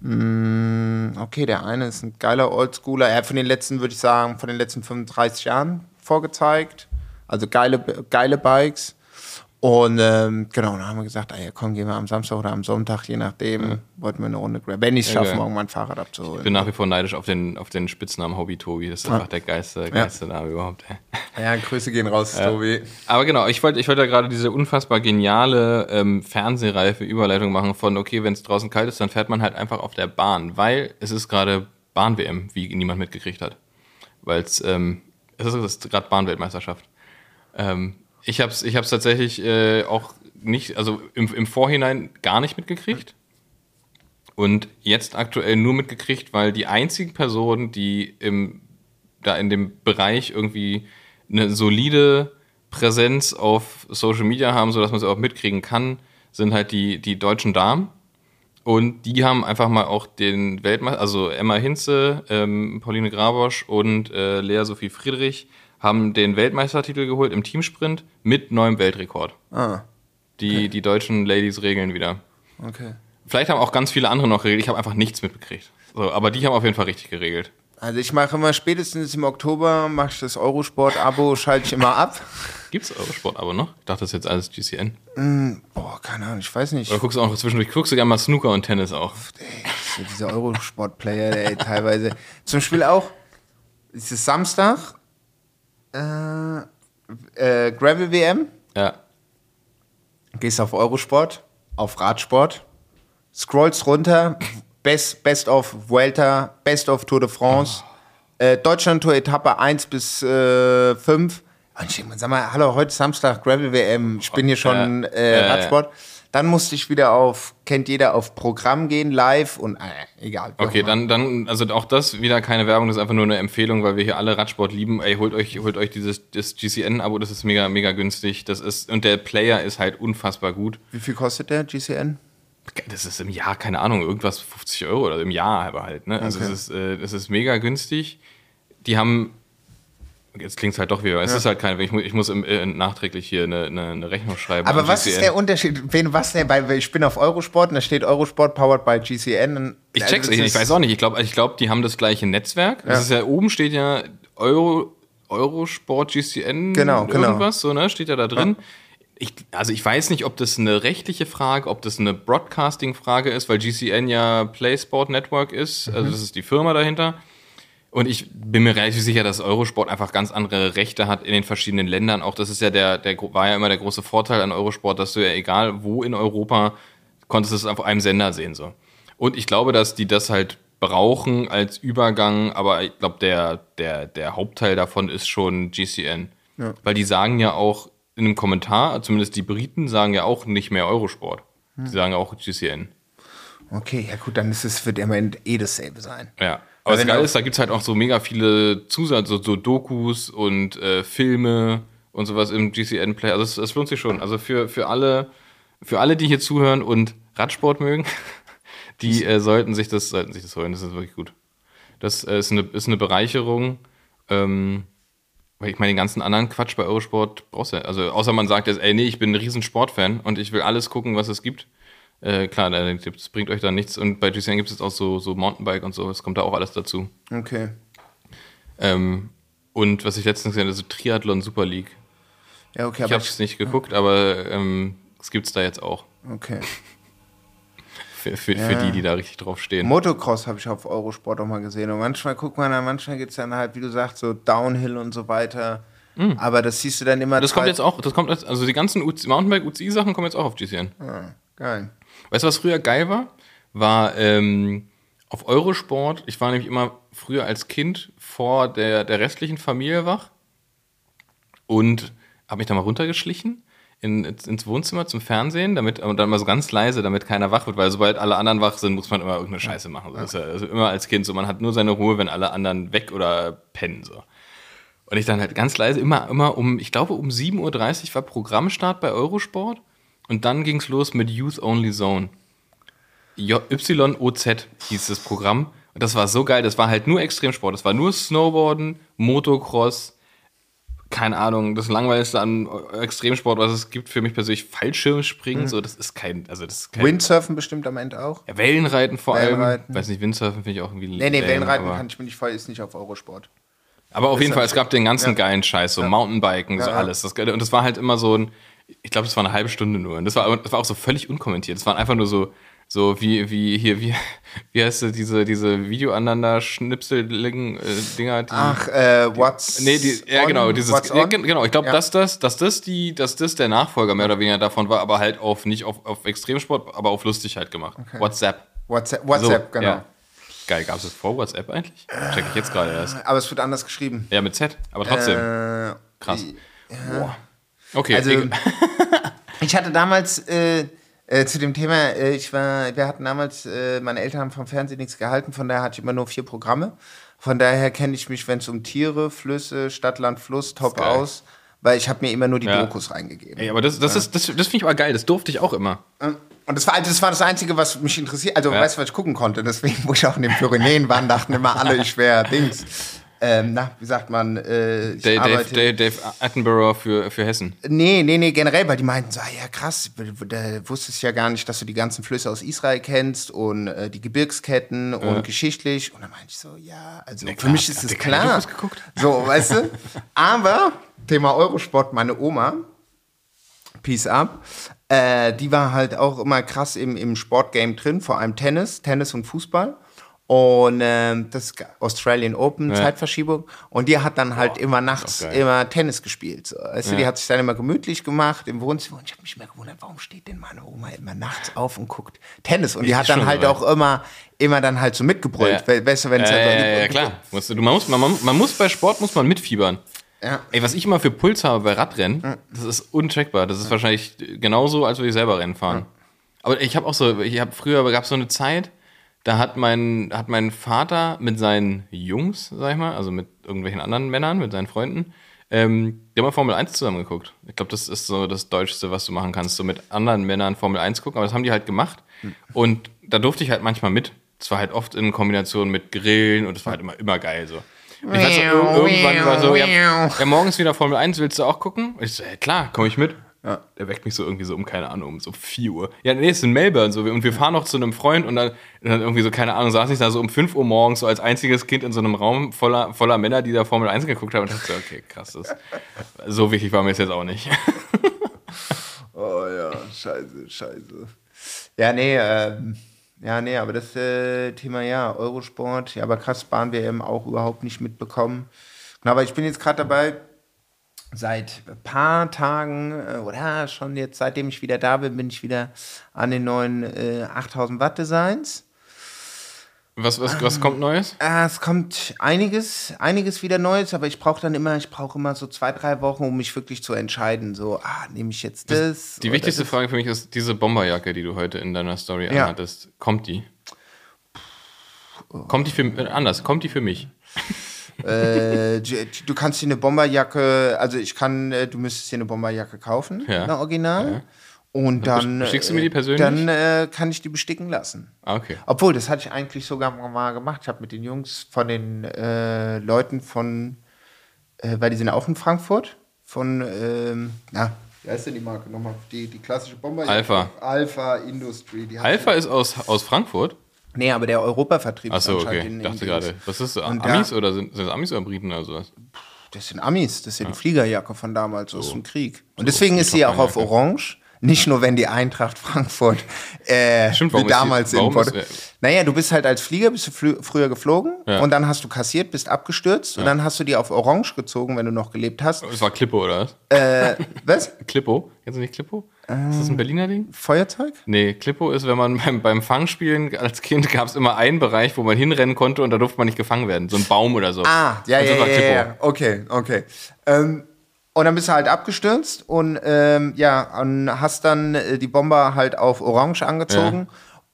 Mm, Okay, der eine ist ein geiler Oldschooler. Er hat von den letzten, würde ich sagen, von den letzten 35 Jahren vorgezeigt. Also geile, geile Bikes. Und ähm, genau, dann haben wir gesagt, ah ja, komm, gehen wir am Samstag oder am Sonntag, je nachdem, wollten wir eine Runde grabben. Wenn ich es schaffe, morgen mein Fahrrad abzuholen. Ich bin nach wie vor neidisch auf den, auf den Spitznamen Hobby Tobi. Das ist einfach der geilste, geilste Name überhaupt. Ey. Ja, Grüße gehen raus, Tobi. Aber genau, ich wollte ich wollte ja gerade diese unfassbar geniale ähm, fernsehreife Überleitung machen von, okay, wenn es draußen kalt ist, dann fährt man halt einfach auf der Bahn, weil es ist gerade Bahn-WM, wie niemand mitgekriegt hat. Weil es, ähm, es ist, es ist gerade Bahnweltmeisterschaft. Ähm, ich habe es ich hab's tatsächlich äh, auch nicht, also im, im Vorhinein gar nicht mitgekriegt. Und jetzt aktuell nur mitgekriegt, weil die einzigen Personen, die im, da in dem Bereich irgendwie eine solide Präsenz auf Social Media haben, sodass man sie auch mitkriegen kann, sind halt die, die deutschen Damen. Und die haben einfach mal auch den Weltmeister, also Emma Hinze, ähm, Pauline Grabosch und äh, Lea Sophie Friedrich haben den Weltmeistertitel geholt im Teamsprint mit neuem Weltrekord. Ah, Die, die deutschen Ladies regeln wieder. okay. Vielleicht haben auch ganz viele andere noch geregelt. Ich habe einfach nichts mitbekriegt. So, aber die haben auf jeden Fall richtig geregelt. Also ich mache immer spätestens im Oktober, mache ich das Eurosport-Abo, schalte ich immer ab. Gibt's Eurosport-Abo noch? Ich dachte, das ist jetzt alles GCN. Boah, keine Ahnung, ich weiß nicht. Oder guckst du auch noch zwischendurch, guckst du gerne mal Snooker und Tennis auch? Ey, diese Eurosport-Player, ey, teilweise. Zum Beispiel auch, es ist Samstag, äh, äh, Gravel-WM, Ja. gehst auf Eurosport, auf Radsport, scrollst runter, Best, Best of Vuelta, Best of Tour de France, äh, Deutschland-Tour Etappe 1 bis äh, 5. Und ich denke sag mal, hallo, heute Samstag Gravel-WM, ich bin hier schon Ja. äh, Ja, ja. Dann musste ich wieder auf, kennt jeder, auf Programm gehen, live und äh, egal. Okay, dann, dann, also auch das wieder keine Werbung, das ist einfach nur eine Empfehlung, weil wir hier alle Radsport lieben. Ey, holt euch, holt euch dieses das GCN-Abo, das ist mega, mega günstig. Das ist, und der Player ist halt unfassbar gut. Wie viel kostet der GCN? Das ist im Jahr, keine Ahnung, irgendwas 50 Euro oder im Jahr aber halt. Ne? Also Okay. es ist, äh, es ist mega günstig. Die haben, jetzt klingt es halt doch wieder, es ist halt keine, ich muss, ich muss im, äh, nachträglich hier eine, eine, eine Rechnung schreiben. Aber was GCN. ist der Unterschied? Wen, was denn? Weil ich bin auf Eurosport und da steht Eurosport powered by GCN. Ich also check's das nicht, ich ist- weiß auch nicht. Ich glaube, ich glaub, die haben das gleiche Netzwerk. Das Ja. ist ja, oben steht ja Euro, Eurosport GCN Genau, genau. irgendwas, so, ne? Steht ja da drin. Ich, also ich weiß nicht, ob das eine rechtliche Frage, ob das eine Broadcasting-Frage ist, weil GCN ja PlaySport Network ist. Mhm. Also das ist die Firma dahinter. Und ich bin mir relativ sicher, dass Eurosport einfach ganz andere Rechte hat in den verschiedenen Ländern. Auch das ist ja der, der war ja immer der große Vorteil an Eurosport, dass du ja egal wo in Europa konntest es auf einem Sender sehen so. Und ich glaube, dass die das halt brauchen als Übergang, aber ich glaube, der, der, der Hauptteil davon ist schon GCN. Weil die sagen ja auch in einem Kommentar, zumindest die Briten sagen ja auch nicht mehr Eurosport. Die sagen auch GCN. Okay, ja gut, dann ist es, wird Ende eh dasselbe sein. Ja. Aber das Geile ist, da gibt's halt auch so mega viele Zusatz, so, so Dokus und äh, Filme und sowas im GCN-Play. Also es, es lohnt sich schon. Also für, für alle, für alle, die hier zuhören und Radsport mögen, die äh, sollten sich das, sollten sich das holen. Das ist wirklich gut. Das äh, ist, eine, ist eine Bereicherung. Ähm, weil ich meine, den ganzen anderen Quatsch bei Eurosport brauchst du ja. Also außer man sagt jetzt, ey, nee, ich bin ein riesen Sportfan und ich will alles gucken, was es gibt. Äh, klar, das bringt euch da nichts. Und bei GCN gibt es auch so, so Mountainbike und so, das kommt da auch alles dazu. Okay. Ähm, und was ich letztens gesehen habe, so Triathlon Super League. Ja, okay, Ich habe es nicht geguckt, aber ähm, es gibt's da jetzt auch. okay. Für, für, für Ja. die, die da richtig drauf stehen. Motocross habe ich auf Eurosport auch mal gesehen. Und manchmal guckt man dann, manchmal geht es dann halt, wie du sagst, so Downhill und so weiter. Aber das siehst du dann immer. Mhm. das kommt jetzt auch, das kommt jetzt, also die ganzen UC Mountainbike UCI-Sachen kommen jetzt auch auf GCN. Ah, geil. Weißt du, was früher geil war? War ähm, auf Eurosport, ich war nämlich immer früher als Kind vor der, der restlichen Familie wach und habe mich da mal runtergeschlichen in, ins Wohnzimmer zum Fernsehen, damit und dann mal so ganz leise, damit keiner wach wird, weil sobald alle anderen wach sind, muss man immer irgendeine Scheiße machen. Das ist ja, also immer als Kind so, man hat nur seine Ruhe, wenn alle anderen weg oder pennen so. Und ich dann halt ganz leise, immer, immer um, ich glaube um 7.30 Uhr war Programmstart bei Eurosport und dann ging's los mit Youth Only Zone. YOZ hieß das Programm. Und das war so geil. Das war halt nur Extremsport. Das war nur Snowboarden, Motocross, keine Ahnung, das Langweiligste an Extremsport, was es gibt für mich persönlich, Fallschirmspringen. So, das ist kein, also das ist kein. Windsurfen bestimmt am Ende auch. ja, Wellenreiten vor Wellenreiten. allem. Weiß nicht, Windsurfen finde ich auch irgendwie. Nee, nee, lame, Wellenreiten kann ich mir nicht voll, ist nicht auf Eurosport. aber auf jeden Fall, es gab den ganzen Ja. geilen Scheiß, so Mountainbiken, so Ja, ja. alles. Das, und das war halt immer so ein, ich glaube, das war eine halbe Stunde nur. Und das war, das war auch so völlig unkommentiert. Das waren einfach nur so, so wie, wie hier, wie, wie heißt das, diese, diese Video-Aneinander-Schnipsel-Dinger, die. Ach, äh, what's Nee, die, ja, genau, dieses, ja, genau, ich glaube, Ja. dass das, dass das die, dass das der Nachfolger mehr oder weniger davon war, aber halt auf, nicht auf, auf Extremsport, aber auf lustig halt gemacht. WhatsApp. WhatsApp, WhatsApp So, genau. ja. Geil, gab es das vor WhatsApp eigentlich? Check ich jetzt gerade erst. Aber es wird anders geschrieben. Ja, mit Z, aber trotzdem. Äh, Krass. Boah. Okay, Also, egal. ich hatte damals äh, äh, zu dem Thema, äh, ich war, wir hatten damals, äh, meine Eltern haben vom Fernsehen nichts gehalten, von daher hatte ich immer nur vier Programme. Von daher kenne ich mich, wenn es um Tiere, Flüsse, Stadt, Land, Fluss, top aus, weil ich habe mir immer nur die Ja. Dokus reingegeben. Ey, aber das, das, ist, das, das finde ich aber geil, das durfte ich auch immer. Und das war, das war das Einzige, was mich interessiert. Also, Ja. weißt du, was ich gucken konnte? Deswegen, wo ich auch in den Pyrenäen war, dachten immer alle, ich wäre Dings. Ähm, na, wie sagt man? Äh, ich Dave, arbeite- Dave, Dave Attenborough für, für Hessen. Nee, nee, nee, generell, weil die meinten so, ah, ja krass, da wusstest ja gar nicht, dass du die ganzen Flüsse aus Israel kennst und äh, die Gebirgsketten und geschichtlich. Und dann meinte ich so, ja, also für klar, mich ist es klar. So, weißt du? Aber, Thema Eurosport, meine Oma, Peace up, äh, die war halt auch immer krass im, im Sportgame drin, vor allem Tennis, Tennis und Fußball. Und ähm, das Australian Open, Ja. Zeitverschiebung. Und die hat dann halt immer nachts immer Tennis gespielt. So. Weißt du, die hat sich dann immer gemütlich gemacht im Wohnzimmer. Und ich habe mich immer gewundert, warum steht denn meine Oma immer nachts auf und guckt Tennis? Und die hat dann schon halt so, auch immer, immer dann halt so mitgebrüllt. Ja. We- Weißt du, wenn es Ja, halt so ja, ja, ja, klar. Musst du, man, muss, man, man muss bei Sport muss man mitfiebern. Ja. Ey, was ich immer für Puls habe bei Radrennen, das ist uncheckbar. Das ist wahrscheinlich genauso, als würde ich selber Rennen fahren. Aber ich habe auch so, ich habe früher gab es so eine Zeit, da hat mein, hat mein Vater mit seinen Jungs, sag ich mal, also mit irgendwelchen anderen Männern, mit seinen Freunden, ähm, die haben mal Formel 1 zusammen geguckt. Ich glaube, das ist so das Deutschste, was du machen kannst, so mit anderen Männern Formel 1 gucken. Aber das haben die halt gemacht. Und da durfte ich halt manchmal mit. Das war halt oft in Kombination mit Grillen und das war halt immer, immer geil so. Und ich weiß noch, ir- irgendwann war so, ja, ja, morgens wieder Formel 1, willst du auch gucken? Und ich so, ja klar, komm ich mit. Der weckt mich so irgendwie so um, keine Ahnung, um so 4 Uhr. Ja, nee, es ist in Melbourne so. Und wir fahren noch zu einem Freund und dann, und dann irgendwie so, keine Ahnung, saß ich da so um 5 Uhr morgens so als einziges Kind in so einem Raum voller, voller Männer, die da Formel 1 geguckt haben und dachte so, okay, krass, das, so wichtig war mir das jetzt auch nicht. Oh ja, scheiße, scheiße. Ja, nee, ähm, ja, nee, aber das äh, Thema, ja, Eurosport, ja, aber krass, Bahn WM auch überhaupt nicht mitbekommen. Genau, aber ich bin jetzt gerade dabei, seit ein paar Tagen, äh, oder schon jetzt, seitdem ich wieder da bin, bin ich wieder an den neuen äh, 8000 Watt Designs. Was, was, was kommt Neues? Ah, es kommt einiges, einiges wieder Neues, aber ich brauche dann immer, ich brauche immer so zwei, drei Wochen, um mich wirklich zu entscheiden. So, ah, nehme ich jetzt das? Die oder wichtigste das? Frage für mich ist, diese Bomberjacke, die du heute in deiner Story Ja. anhattest, kommt die? Kommt die für äh, anders, kommt die für mich? Äh, du kannst dir eine Bomberjacke, also ich kann, äh, du müsstest dir eine Bomberjacke kaufen, Ja. eine Original. Und dann, Bestickst du mir die äh, persönlich? Dann äh, kann ich die besticken lassen. Ah, okay. Obwohl, das hatte ich eigentlich sogar mal gemacht. Ich habe mit den Jungs von den äh, Leuten von, äh, weil die sind auch in Frankfurt, von, ähm, na, wie heißt denn die Marke nochmal? Die, die klassische Bomberjacke. Alpha. Alpha Industry. Alpha ist aus, aus Frankfurt? Nee, aber der Europavertrieb Achso, anscheinend okay. in- in dachte Dings. gerade, was ist das? Und Amis da- oder sind, sind das Amis oder Briten oder sowas? Das sind Amis, das sind die Fliegerjacke von damals aus dem Krieg. Und So, deswegen ist sie auch auf. Orange. Nicht nur, wenn die Eintracht Frankfurt äh, Stimmt, wie damals in Naja, du bist halt als Flieger bist du früher geflogen Ja. und dann hast du kassiert, bist abgestürzt und dann hast du die auf Orange gezogen, wenn du noch gelebt hast. Das war Klippo, oder was? Äh, was? Klippo? Kennst du nicht Klippo? ist das ein Berliner Ding? Feuerzeug? Nee, Klippo ist, wenn man beim, beim Fangspielen als Kind gab es immer einen Bereich, wo man hinrennen konnte und da durfte man nicht gefangen werden. So ein Baum oder so. Ah, ja, Und das ja, ja, ja. Okay, okay. Ähm, und dann bist du halt abgestürzt und ähm, ja, und hast dann äh, die Bomber halt auf Orange angezogen,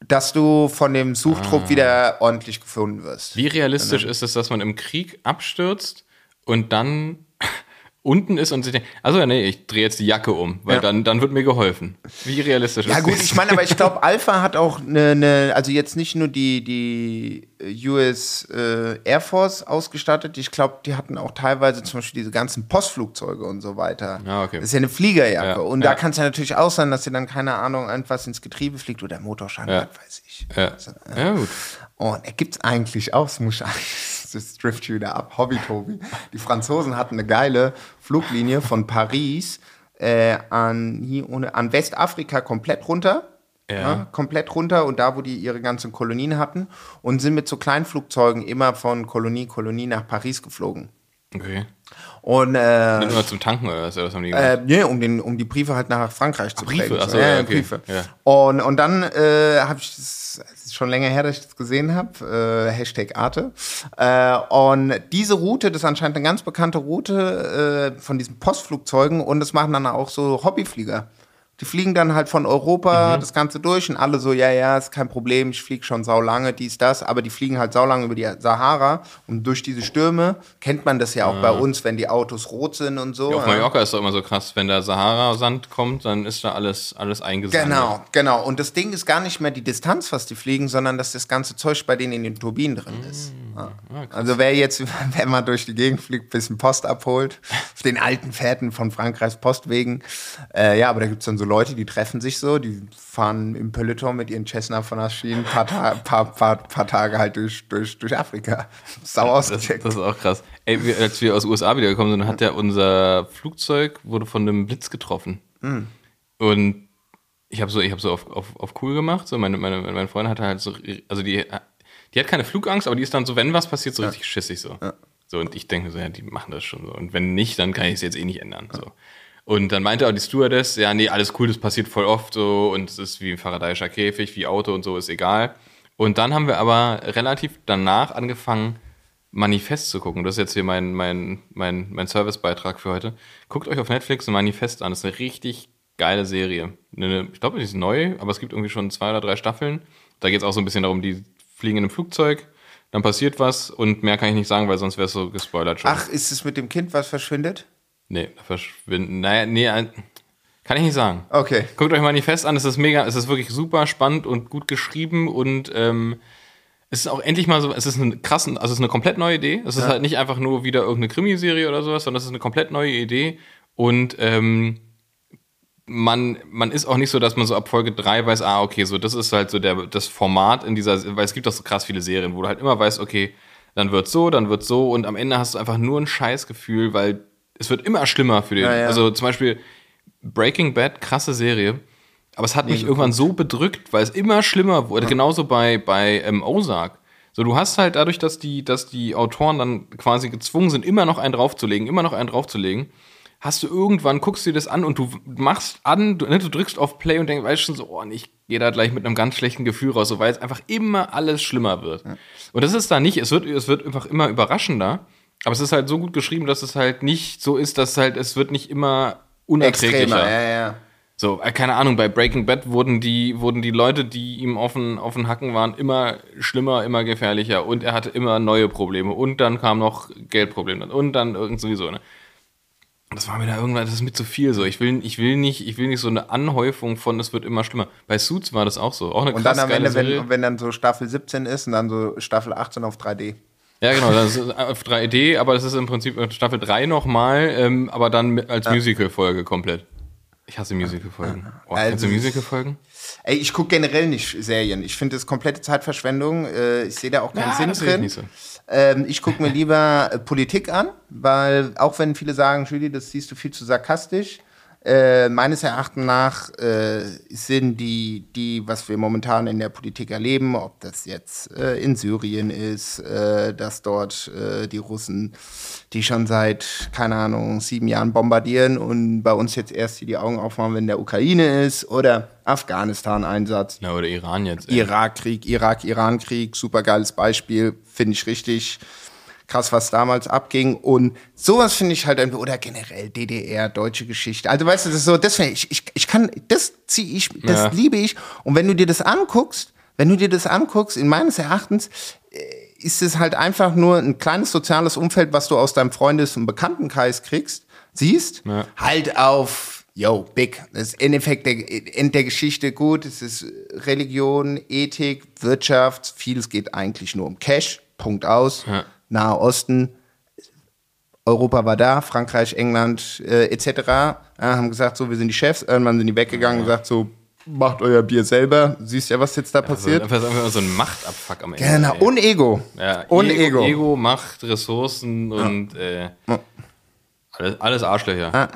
dass du von dem Suchtrupp Ah. wieder ordentlich gefunden wirst. Wie realistisch ist es, dass man im Krieg abstürzt und dann unten ist und sich denkt, also ja, nee, ich drehe jetzt die Jacke um, weil Ja. dann, dann wird mir geholfen. Wie realistisch Ja ist gut, das? ich meine, aber ich glaube, Alpha hat auch eine, eine, also jetzt nicht nur die, die US äh, Air Force ausgestattet, ich glaube, die hatten auch teilweise zum Beispiel diese ganzen Postflugzeuge und so weiter. Ah, okay. Das ist ja eine Fliegerjacke. Ja, Und ja. da kann es ja natürlich auch sein, dass dir dann, keine Ahnung, irgendwas ins Getriebe fliegt oder Motorschaden Ja. hat, weiß ich. Ja. ja, gut. Und er gibt es eigentlich auch, das muss ich das schon wieder ab, Hobby Tobi. Die Franzosen hatten eine geile Fluglinie von Paris äh, an, hier ohne, an Westafrika komplett runter. Ja. komplett runter und da, wo die ihre ganzen Kolonien hatten und sind mit so kleinen Flugzeugen immer von Kolonie, Kolonie nach Paris geflogen. Okay. Und äh, nur zum Tanken oder was, was haben die gemacht? äh, nee, um, den, um die Briefe halt nach Frankreich zu Briefe? bringen. Ach so, ja, ja, okay. Briefe. Ja. Und, und dann äh, habe ich, das ist schon länger her, dass ich das gesehen habe, äh, Hashtag Arte. Äh, und diese Route, das ist anscheinend eine ganz bekannte Route äh, von diesen Postflugzeugen und das machen dann auch so Hobbyflieger. Die fliegen dann halt von Mhm. Europa das Ganze durch und alle so, ja, ja, ist kein Problem, ich fliege schon saulange, dies, das, aber die fliegen halt saulange über die Sahara und durch diese Stürme kennt man das ja auch bei uns, wenn die Autos rot sind und so. Ja, auf ja. Mallorca ist doch immer so krass, wenn der Sahara-Sand kommt, dann ist da alles, alles eingesammelt. Genau, genau. Und das Ding ist gar nicht mehr die Distanz, was die fliegen, sondern dass das ganze Zeug bei denen in den Turbinen drin ist. Ja. Also wer jetzt, wenn man durch die Gegend fliegt, ein bisschen Post abholt, auf den alten Fährten von Frankreichs Postwegen. Äh, ja, aber da gibt es dann so Leute, die treffen sich so, die fahren im Peloton mit ihren Cessna von der Schiene ein paar, Ta paar, paar, paar Tage halt durch, durch, durch Afrika. Sau Das, ausgecheckt. das ist auch krass. Ey, als wir aus den USA wiedergekommen sind, hat ja unser Flugzeug wurde von einem Blitz getroffen. Hm. Und ich habe so, ich habe so auf, auf, auf cool gemacht. So meine, meine, meine Freundin hatte halt so, also die, die hat keine Flugangst, aber die ist dann so, wenn was passiert, so richtig schissig so. So und ich denke so, ja, die machen das schon so. Und wenn nicht, dann kann ich es jetzt eh nicht ändern. So. Und dann meinte auch die Stewardess, ja, nee, alles cool, das passiert voll oft so und es ist wie ein faradayischer Käfig, wie Auto und so, ist egal. Und dann haben wir aber relativ danach angefangen, Manifest zu gucken. Das ist jetzt hier mein, mein, mein, mein Servicebeitrag für heute. Guckt euch auf Netflix ein Manifest an. Das ist eine richtig geile Serie. Ich glaube, die ist neu, aber es gibt irgendwie schon zwei oder drei Staffeln. Da geht es auch so ein bisschen darum, die fliegen in einem Flugzeug, dann passiert was und mehr kann ich nicht sagen, weil sonst wäre es so gespoilert schon. Ach, ist es mit dem Kind, was verschwindet? Nee, verschwinden. Naja, nee, kann ich nicht sagen. Okay. Guckt euch Manifest an, es ist mega, es ist wirklich super spannend und gut geschrieben und ähm, es ist auch endlich mal so, es ist eine krassen, also es ist eine komplett neue Idee. Es ist halt nicht einfach nur wieder irgendeine Krimiserie oder sowas, sondern es ist eine komplett neue Idee und ähm, man, man ist auch nicht so, dass man so ab Folge 3 weiß, ah, okay, so das ist halt so der, das Format in dieser, weil es gibt auch so krass viele Serien, wo du halt immer weißt, okay, dann wird so, dann wird so und am Ende hast du einfach nur ein Scheißgefühl, weil es wird immer schlimmer für den. Ja, ja. Also zum Beispiel Breaking Bad, krasse Serie, aber es hat mich irgendwann so bedrückt, weil es immer schlimmer wurde. Genauso bei, bei ähm, Ozark. So, du hast halt dadurch, dass die, dass die Autoren dann quasi gezwungen sind, immer noch einen draufzulegen, immer noch einen draufzulegen, hast du irgendwann, guckst dir das an und du machst an, du, ne, du drückst auf Play und denkst, weißt schon so, oh, und ich gehe da gleich mit einem ganz schlechten Gefühl raus, so, weil es einfach immer alles schlimmer wird. Und das ist da nicht, es wird, es wird einfach immer überraschender, aber es ist halt so gut geschrieben, dass es halt nicht so ist, dass halt, es wird nicht immer unerträglicher. Extremer, ja, ja. So, äh, keine Ahnung, bei Breaking Bad wurden die, wurden die Leute, die ihm auf den, auf den Hacken waren, immer schlimmer, immer gefährlicher und er hatte immer neue Probleme und dann kam noch Geldprobleme und dann irgend sowieso, ne? Das war mir da irgendwann, das ist mir zu viel so. Ich will, ich will nicht, ich will nicht so eine Anhäufung von, es wird immer schlimmer. Bei Suits war das auch so. Auch eine Und dann krass am geile Ende, wenn, wenn dann so Staffel 17 ist und dann so Staffel 18 auf 3D. Ja, genau, das ist auf 3D, aber das ist im Prinzip Staffel 3 nochmal, ähm, aber dann als Musical-Folge komplett. Ich hasse Musical-Folgen. Oh, Also, kennst du Musical-Folgen? Ey, ich gucke generell nicht Serien. Ich finde das komplette Zeitverschwendung. Äh, ich sehe da auch keinen Ja, Sinn sehe ich drin. nicht so. Ähm, ich gucke mir lieber äh, Politik an, weil auch wenn viele sagen, Julie, das siehst du viel zu sarkastisch, äh, meines Erachtens nach äh, sind die, die, was wir momentan in der Politik erleben, ob das jetzt äh, in Syrien ist, äh, dass dort äh, die Russen, die schon seit, keine Ahnung, sieben Jahren bombardieren und bei uns jetzt erst hier die Augen aufmachen, wenn der Ukraine ist, oder Afghanistan-Einsatz. Na, oder Iran jetzt. Irakkrieg, Irak-Iran-Krieg, super geiles Beispiel, finde ich richtig krass, was damals abging. Und sowas finde ich halt einfach, oder generell DDR, deutsche Geschichte. Also weißt du, das ist so, das find ich, ich, ich kann, das ziehe ich, das Ja. liebe ich. Und wenn du dir das anguckst, wenn du dir das anguckst, in meines Erachtens, äh, ist es halt einfach nur ein kleines soziales Umfeld, was du aus deinem Freundes- und Bekanntenkreis kriegst, siehst, Ja. halt auf, yo, big. Das ist Endeffekt der End der Geschichte gut. Es ist Religion, Ethik, Wirtschaft. Vieles geht eigentlich nur um Cash. Punkt aus. Ja. Nahe Osten. Europa war da, Frankreich, England äh, etc. Ja, haben gesagt, so, wir sind die Chefs. Irgendwann sind die weggegangen und gesagt, so, macht euer Bier selber. Siehst ja, was jetzt da Also, passiert. einfach einfach so ein Machtabfuck am Ende. Genau. ey. Und Ego. ja, und Ego, Ego. Ego, Macht, Ressourcen und äh, Alles, alles Arschlöcher. Ah,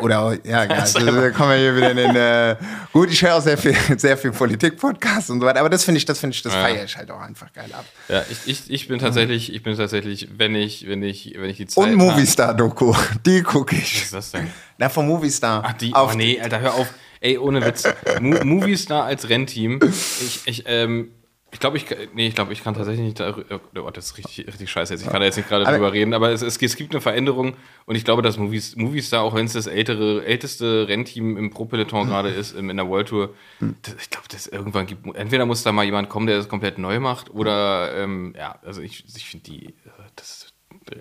oder, ja, geil. Also, da kommen wir hier wieder in den, äh, gut, ich höre auch sehr viel, sehr viel Politik-Podcasts und so weiter, aber das finde ich, das finde ich, das Ja. feiere ich halt auch einfach geil ab. Ja, ich, ich, ich bin tatsächlich, ich bin tatsächlich, wenn ich, wenn ich, wenn ich die Zeit Und Movistar-Doku, die gucke Was ich. ist das denn? Na, vom Movistar. Ach, die, Auf oh nee, Alter, hör auf. Ey, ohne Witz. Mo Movistar als Rennteam. Ich, ich, ähm, ich glaube, ich, nee, ich glaube, ich kann tatsächlich nicht darüber, oh, das ist richtig, richtig scheiße jetzt. Ich kann da jetzt nicht gerade drüber reden, aber es, es, es gibt eine Veränderung und ich glaube, dass Movis, Movistar, auch wenn es das ältere, älteste Rennteam im Pro-Peloton gerade ist, im- in der World Tour, das, ich glaube, das irgendwann gibt, entweder muss da mal jemand kommen, der das komplett neu macht oder, ähm, ja, also ich, ich finde die, das ist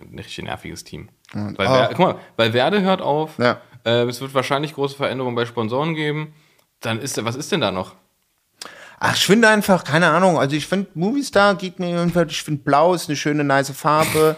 ein richtig nerviges Team. Weil, ah. Ver- guck mal, weil Werde hört auf, Ja. äh, es wird wahrscheinlich große Veränderungen bei Sponsoren geben. Dann ist, was ist denn da noch? Ach, ich finde einfach, keine Ahnung, also ich finde Movistar geht mir irgendwie, ich finde blau ist eine schöne, nice Farbe.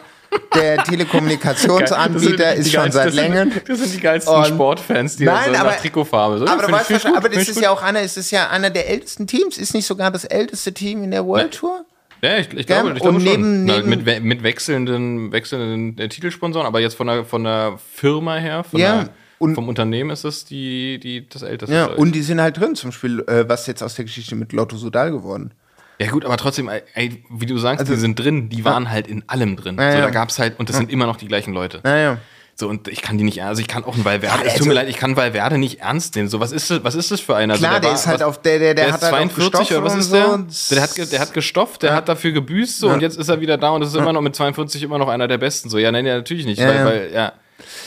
Der Telekommunikationsanbieter ist schon seit Längen. Das sind die geilsten Und- Sportfans, die Nein, so aber- nach Trikotfarbe. So, Aber weißt gut, aber das ist gut. ja auch einer, es ist ja einer der ältesten Teams, ist nicht sogar das älteste Team in der World Tour? Ja, ich, ich glaube, ich glaube Und schon. neben- Na, neben- mit, mit wechselnden, wechselnden äh, Titelsponsoren, aber jetzt von der, von der Firma her, von Ja, der, und- vom Unternehmen ist es die, die, das älteste. Ja, und die sind halt drin, zum Beispiel, äh, was jetzt aus der Geschichte mit Lotto Sudal geworden. Ja gut, aber trotzdem, ey, wie du sagst, Also- die sind drin, die waren halt in allem drin. Ja, so, ja. da gab's halt, und das sind immer noch die gleichen Leute. Naja. So, und ich kann die nicht, also ich kann auch einen Valverde, Ja, es tut also- mir leid, ich kann Valverde nicht ernst nehmen. So, was ist das, was ist das für einer? Klar, also, der war- ist halt was- auf der, der, der, der hat halt auch 42 oder was ist der? so. Der hat, der hat gestofft, der hat dafür gebüßt so Ja. und jetzt ist er wieder da und das ist immer noch mit 42 immer noch einer der Besten. So, ja, nein, ja, natürlich nicht, Ja, weil, ja. weil, ja,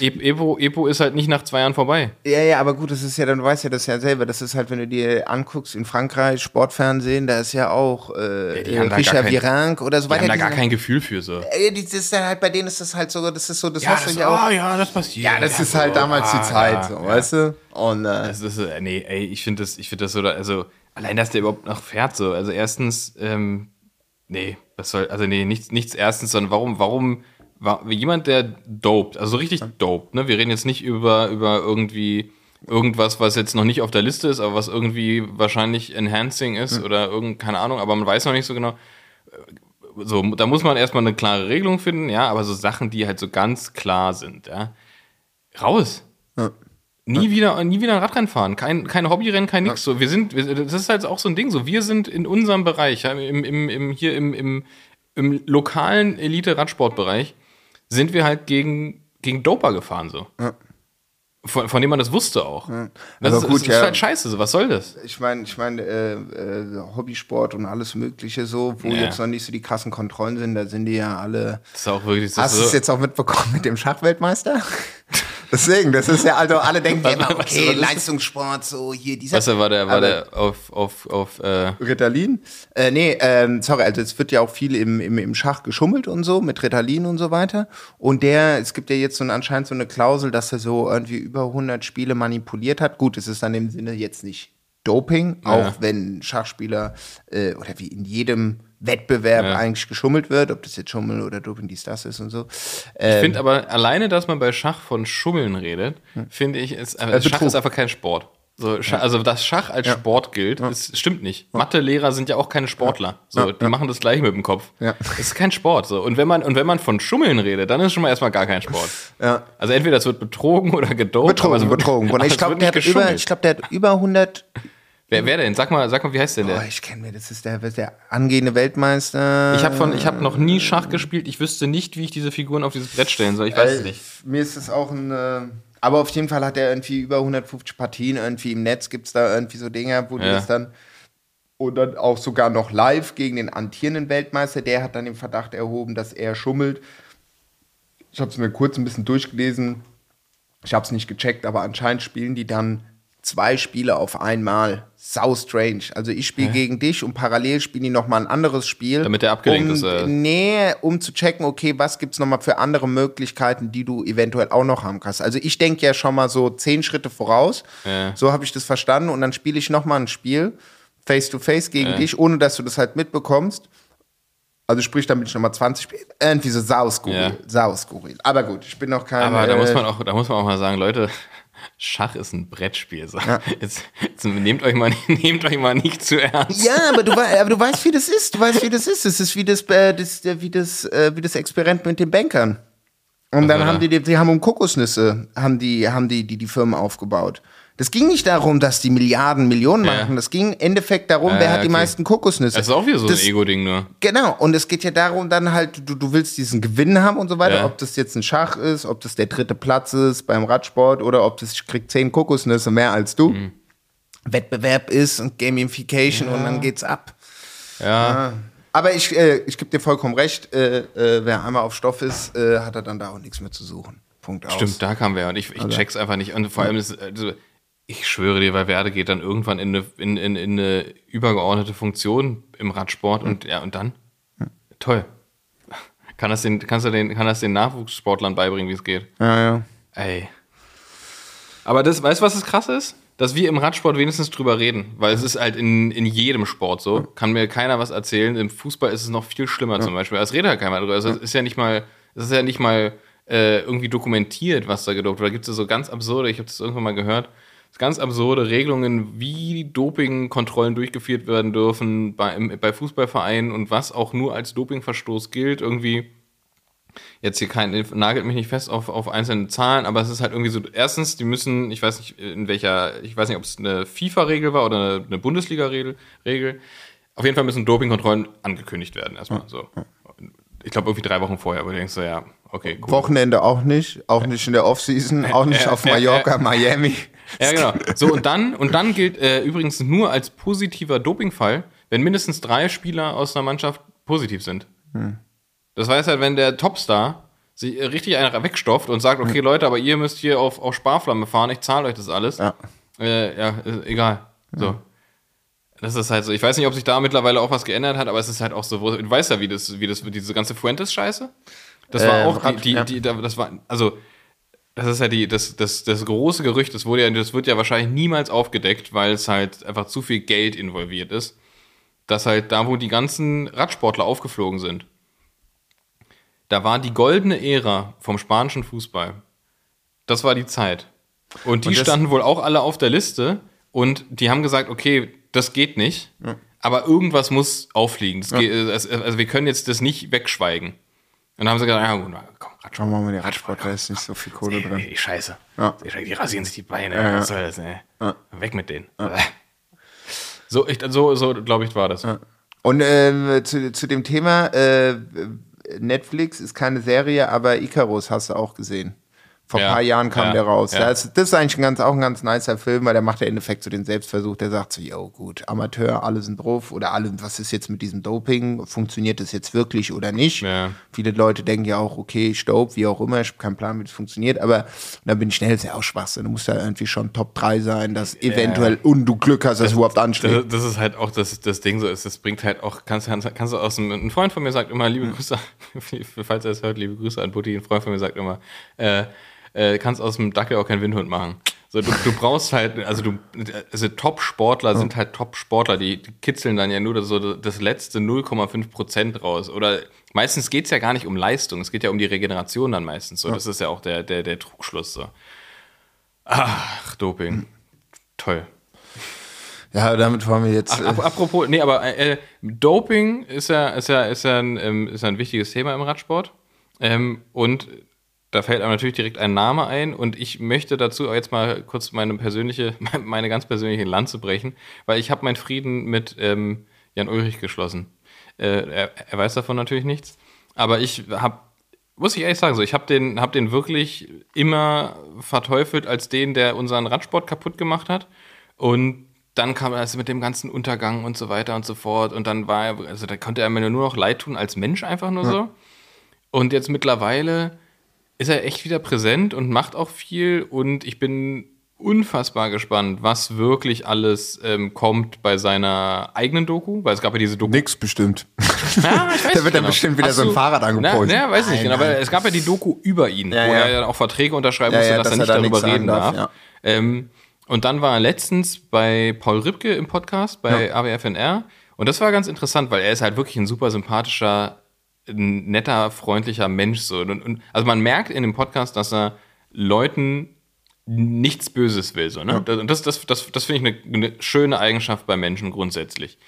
E- Epo, Epo ist halt nicht nach zwei Jahren vorbei. Ja, ja, aber gut, das ist ja, dann du weißt ja das ja selber. Das ist halt, wenn du dir anguckst in Frankreich, Sportfernsehen, da ist ja auch äh, gar Richard Virenque oder so Die haben weiter. da gar kein Gefühl für so. Die- das ist dann halt, bei denen ist das halt so, das ist so, das Ja, hast das, du ja auch. ah, ja, das passiert. Ja, das ist halt so, damals ah, die Zeit, ja, so, ja. weißt du? Und äh, Das ist, äh, nee, ey, ich finde das, ich finde das so, also, allein, dass der überhaupt noch fährt, so, also erstens, ähm, nee, was soll, also nee, nichts, nichts erstens, sondern warum, warum, war, jemand, der dopt, also so richtig dopt, ne, wir reden jetzt nicht über, über irgendwie irgendwas, was jetzt noch nicht auf der Liste ist, aber was irgendwie wahrscheinlich enhancing ist oder irgend, keine Ahnung, aber man weiß noch nicht so genau, so, da muss man erstmal eine klare Regelung finden, ja, aber so Sachen, die halt so ganz klar sind, ja, raus. Nie wieder, nie wieder ein Radrennen fahren. Kein, kein Hobbyrennen, kein nix. So, wir sind, das ist halt auch so ein Ding. So, wir sind in unserem Bereich, ja, im, im, im, hier im, im, im lokalen Elite-Radsportbereich, sind wir halt gegen, gegen Doper gefahren, so. Von, von dem man das wusste auch. Das, Aber ist, gut, ist ja. halt scheiße, so, was soll das? ich meine, ich meine, äh, äh, Hobbysport und alles Mögliche so, wo Ja. jetzt noch nicht so die krassen Kontrollen sind, da sind die ja alle. Das ist auch wirklich. Das Hast du es so, jetzt auch mitbekommen mit dem Schachweltmeister? Deswegen, das ist ja, also alle denken Was- immer, was- okay, was ist- Leistungssport, so hier dieser. was war der, war der auf, auf, auf, äh, Ritalin? Äh, nee, ähm, sorry, also es wird ja auch viel im, im, im Schach geschummelt und so, mit Ritalin und so weiter. Und der, es gibt ja jetzt so ein, anscheinend so eine Klausel, dass er so irgendwie über 100 Spiele manipuliert hat. Gut, es ist dann im Sinne jetzt nicht Doping, auch Ja. wenn Schachspieler äh, oder wie in jedem Wettbewerb Ja. eigentlich geschummelt wird, ob das jetzt Schummel oder Doping dies, das ist und so. Ich Ähm, finde aber alleine, dass man bei Schach von Schummeln redet, finde ich, ist, äh, Schach ist einfach kein Sport. So, Scha- Also, dass Schach als Sport gilt, ist, stimmt nicht. Mathelehrer sind ja auch keine Sportler. So, die machen das gleich mit dem Kopf. Ja. Es ist kein Sport. So. Und, wenn man, und wenn man von Schummeln redet, dann ist schon mal erstmal gar kein Sport. Ja. Also, entweder es wird betrogen oder gedopt. betrogen, wird- betrogen. ich glaube, der, hat über- ich glaub, der hat über 100 wer, wer denn? Sag mal, sag mal, wie heißt denn Oh, der? ich kenne mir, das ist der, der angehende Weltmeister. Ich habe von, ich habe noch nie Schach gespielt. Ich wüsste nicht, wie ich diese Figuren auf dieses Brett stellen soll. Ich weiß es Äh, nicht. Mir ist es auch ein. Äh, aber auf jeden Fall hat er irgendwie über 150 Partien. Irgendwie im Netz gibt es da irgendwie so Dinger, wo Ja. das dann. Und dann auch sogar noch live gegen den amtierenden Weltmeister. Der hat dann den Verdacht erhoben, dass er schummelt. Ich habe es mir kurz ein bisschen durchgelesen. Ich habe es nicht gecheckt, aber anscheinend spielen die dann zwei Spiele auf einmal. Sau strange. Also ich spiele gegen dich und parallel spielen die nochmal ein anderes Spiel. Damit der abgelenkt um, ist, äh. Nee, um zu checken, okay, was gibt's noch mal für andere Möglichkeiten, die du eventuell auch noch haben kannst. Also ich denke ja schon mal so zehn Schritte voraus. Ja. So habe ich das verstanden. Und dann spiele ich noch mal ein Spiel, face to face gegen dich, ohne dass du das halt mitbekommst. Also sprich, damit ich noch mal 20 Spiele. Irgendwie so sauskurril. Ja. Sauskurril. Aber gut, ich bin noch kein... Aber da äh, muss man auch, da muss man auch mal sagen, Leute, Schach ist ein Brettspiel. So. Jetzt, jetzt nehmt euch mal, nehmt euch mal nicht zu ernst. Ja, aber du, aber du weißt, wie das ist. Du weißt, wie das ist. Es ist wie das, äh, das, äh, wie das, äh, wie das Experiment mit den Bankern. Und dann war haben die, die haben um Kokosnüsse, haben die, haben die, die, die Firmen aufgebaut. Das ging nicht darum, dass die Milliarden, Millionen Ja. machen. Das ging im Endeffekt darum, Ah, wer hat die okay. meisten Kokosnüsse. Das ist auch wieder so Das- ein Ego-Ding nur. Genau, und es geht ja darum, dann halt, du, du willst diesen Gewinn haben und so weiter, Ja. ob das jetzt ein Schach ist, ob das der dritte Platz ist beim Radsport oder ob das, ich krieg zehn Kokosnüsse mehr als du. Mhm. Wettbewerb ist und Gamification und dann geht's ab. Ja, Aber ich, äh, ich gebe dir vollkommen recht, äh, äh, wer einmal auf Stoff ist, äh, hat er dann da auch nichts mehr zu suchen. Punkt aus. stimmt, da kam wer. Und ich, ich Also- check's einfach nicht. Und vor allem, ist, also, ich schwöre dir, weil Werde geht dann irgendwann in eine, in, in, in eine übergeordnete Funktion im Radsport und ja, und dann? Toll. Kann das den, kannst du den, kann das den Nachwuchssportlern beibringen, wie es geht? Ja, ja. Ey. Aber das, weißt du, was das krass ist? Dass wir im Radsport wenigstens drüber reden, weil es ist halt in, in jedem Sport so. Kann mir keiner was erzählen. Im Fußball ist es noch viel schlimmer zum Beispiel. Es redet halt keiner drüber. Also es ist ja nicht mal, es ist ja nicht mal äh, irgendwie dokumentiert, was da gedopt wird. Da gibt es so ganz absurde, ich habe das irgendwann mal gehört, ganz absurde Regelungen, wie Dopingkontrollen durchgeführt werden dürfen bei, bei Fußballvereinen und was auch nur als Dopingverstoß gilt. Irgendwie jetzt hier kein, nagelt mich nicht fest auf, auf einzelne Zahlen, aber es ist halt irgendwie so, erstens, die müssen, ich weiß nicht, in welcher, ich weiß nicht, ob es eine FIFA-Regel war oder eine Bundesliga-Regel, Regel. Auf jeden Fall müssen Dopingkontrollen angekündigt werden, erstmal so. Ich glaube, irgendwie drei Wochen vorher, aber du denkst so, ja, okay, cool. Wochenende auch nicht, auch nicht in der Offseason, auch nicht auf Mallorca, Miami. Ja, genau. So, und dann, und dann gilt äh, übrigens nur als positiver Dopingfall, wenn mindestens drei Spieler aus einer Mannschaft positiv sind. Das heißt halt, wenn der Topstar sich richtig einer wegstofft und sagt, okay, Leute, aber ihr müsst hier auf, auf Sparflamme fahren, ich zahle euch das alles. Ja. Äh, ja, egal. So. Das ist halt so. Ich weiß nicht, ob sich da mittlerweile auch was geändert hat, aber es ist halt auch so, du weißt ja, wie das, wie das, diese ganze Fuentes-Scheiße. Das war Äh, auch die, die, ja. die, das war, also, das ist ja die, das, das, das große Gerücht, das wurde ja, das wird ja wahrscheinlich niemals aufgedeckt, weil es halt einfach zu viel Geld involviert ist. Dass halt da, wo die ganzen Radsportler aufgeflogen sind, da war die goldene Ära vom spanischen Fußball. Das war die Zeit. Und die Und standen wohl auch alle auf der Liste und die haben gesagt, okay, das geht nicht, aber irgendwas muss auffliegen. Das geht, es- also wir können jetzt das nicht wegschweigen. Und dann haben sie gesagt, ja gut, komm, Radsport. Schauen wir mal, der Radsport, da ist nicht so viel Kohle drin. Die Scheiße. Ja. Die, rasieren sich die Beine. Ja, ja. Was soll das, ne? Weg mit denen. So, ich, so, so glaube ich, war das. Und ähm, zu, zu dem Thema, äh, Netflix ist keine Serie, aber Icarus hast du auch gesehen. Vor ein Ja, paar Jahren kam ja, der raus. ja. Das, das ist eigentlich ein ganz, auch ein ganz nicer Film, weil der macht ja im Endeffekt so den Selbstversuch, der sagt so, yo, gut, Amateur, alle sind drauf oder alle, was ist jetzt mit diesem Doping? Funktioniert das jetzt wirklich oder nicht? Viele Leute denken ja auch, okay, ich dope, wie auch immer, ich habe keinen Plan, wie das funktioniert, aber dann bin ich schnell, das ja auch Schwachsinn. Du musst ja irgendwie schon Top 3 sein, dass eventuell, und du Glück hast, dass du überhaupt anschlägst. Das, das ist halt auch das, das Ding so ist, das bringt halt auch, kannst, kannst, kannst du aus dem, ein Freund von mir sagt immer, liebe Grüße, falls er es hört, liebe Grüße an Butti, ein Freund von mir sagt immer, äh, äh, kannst aus dem Dackel auch keinen Windhund machen. So, du, du brauchst halt, also du, also Top-Sportler sind halt Top-Sportler, die, die kitzeln dann ja nur das, so das letzte 0,5 Prozent raus. Oder meistens geht's ja gar nicht um Leistung, es geht ja um die Regeneration dann meistens. So, das ist ja auch der, der, der Trugschluss. So. Ach, Doping. Toll. Ja, damit waren wir jetzt. Ach, ap apropos, nee, aber äh, Doping ist ja, ist ja, ist ja ein, ähm, ist ja ein wichtiges Thema im Radsport. Ähm, und da fällt einem natürlich direkt ein Name ein und ich möchte dazu jetzt mal kurz meine persönliche, meine ganz persönliche Lanze brechen, weil ich habe meinen Frieden mit ähm, Jan Ulrich geschlossen. Äh, er, er weiß davon natürlich nichts, aber ich habe muss ich ehrlich sagen, so, ich habe den, hab den wirklich immer verteufelt als den, der unseren Radsport kaputt gemacht hat. Und dann kam es mit dem ganzen Untergang und so weiter und so fort. Und dann war er, also da konnte er mir nur noch leid tun als Mensch einfach nur so. Und jetzt mittlerweile ist er echt wieder präsent und macht auch viel. Und ich bin unfassbar gespannt, was wirklich alles ähm, kommt bei seiner eigenen Doku, weil es gab ja diese Doku Nix bestimmt. ja, ich weiß Da wird dann bestimmt wieder so ein Fahrrad angepolt. Na, weiß ich nicht genau, aber nein. es gab ja die Doku über ihn, Ja, wo ja. er ja auch Verträge unterschreiben Ja, musste, ja, dass, dass er nicht da darüber reden darf, darf. ja. Ähm, und dann war er letztens bei Paul Ripke im Podcast, bei AWFNR. Und das war ganz interessant, weil er ist halt wirklich ein super sympathischer, ein netter, freundlicher Mensch. So. Und, und, also man merkt in dem Podcast, dass er Leuten nichts Böses will. So, ne? Und das, das, das, das finde ich eine, eine schöne Eigenschaft bei Menschen grundsätzlich.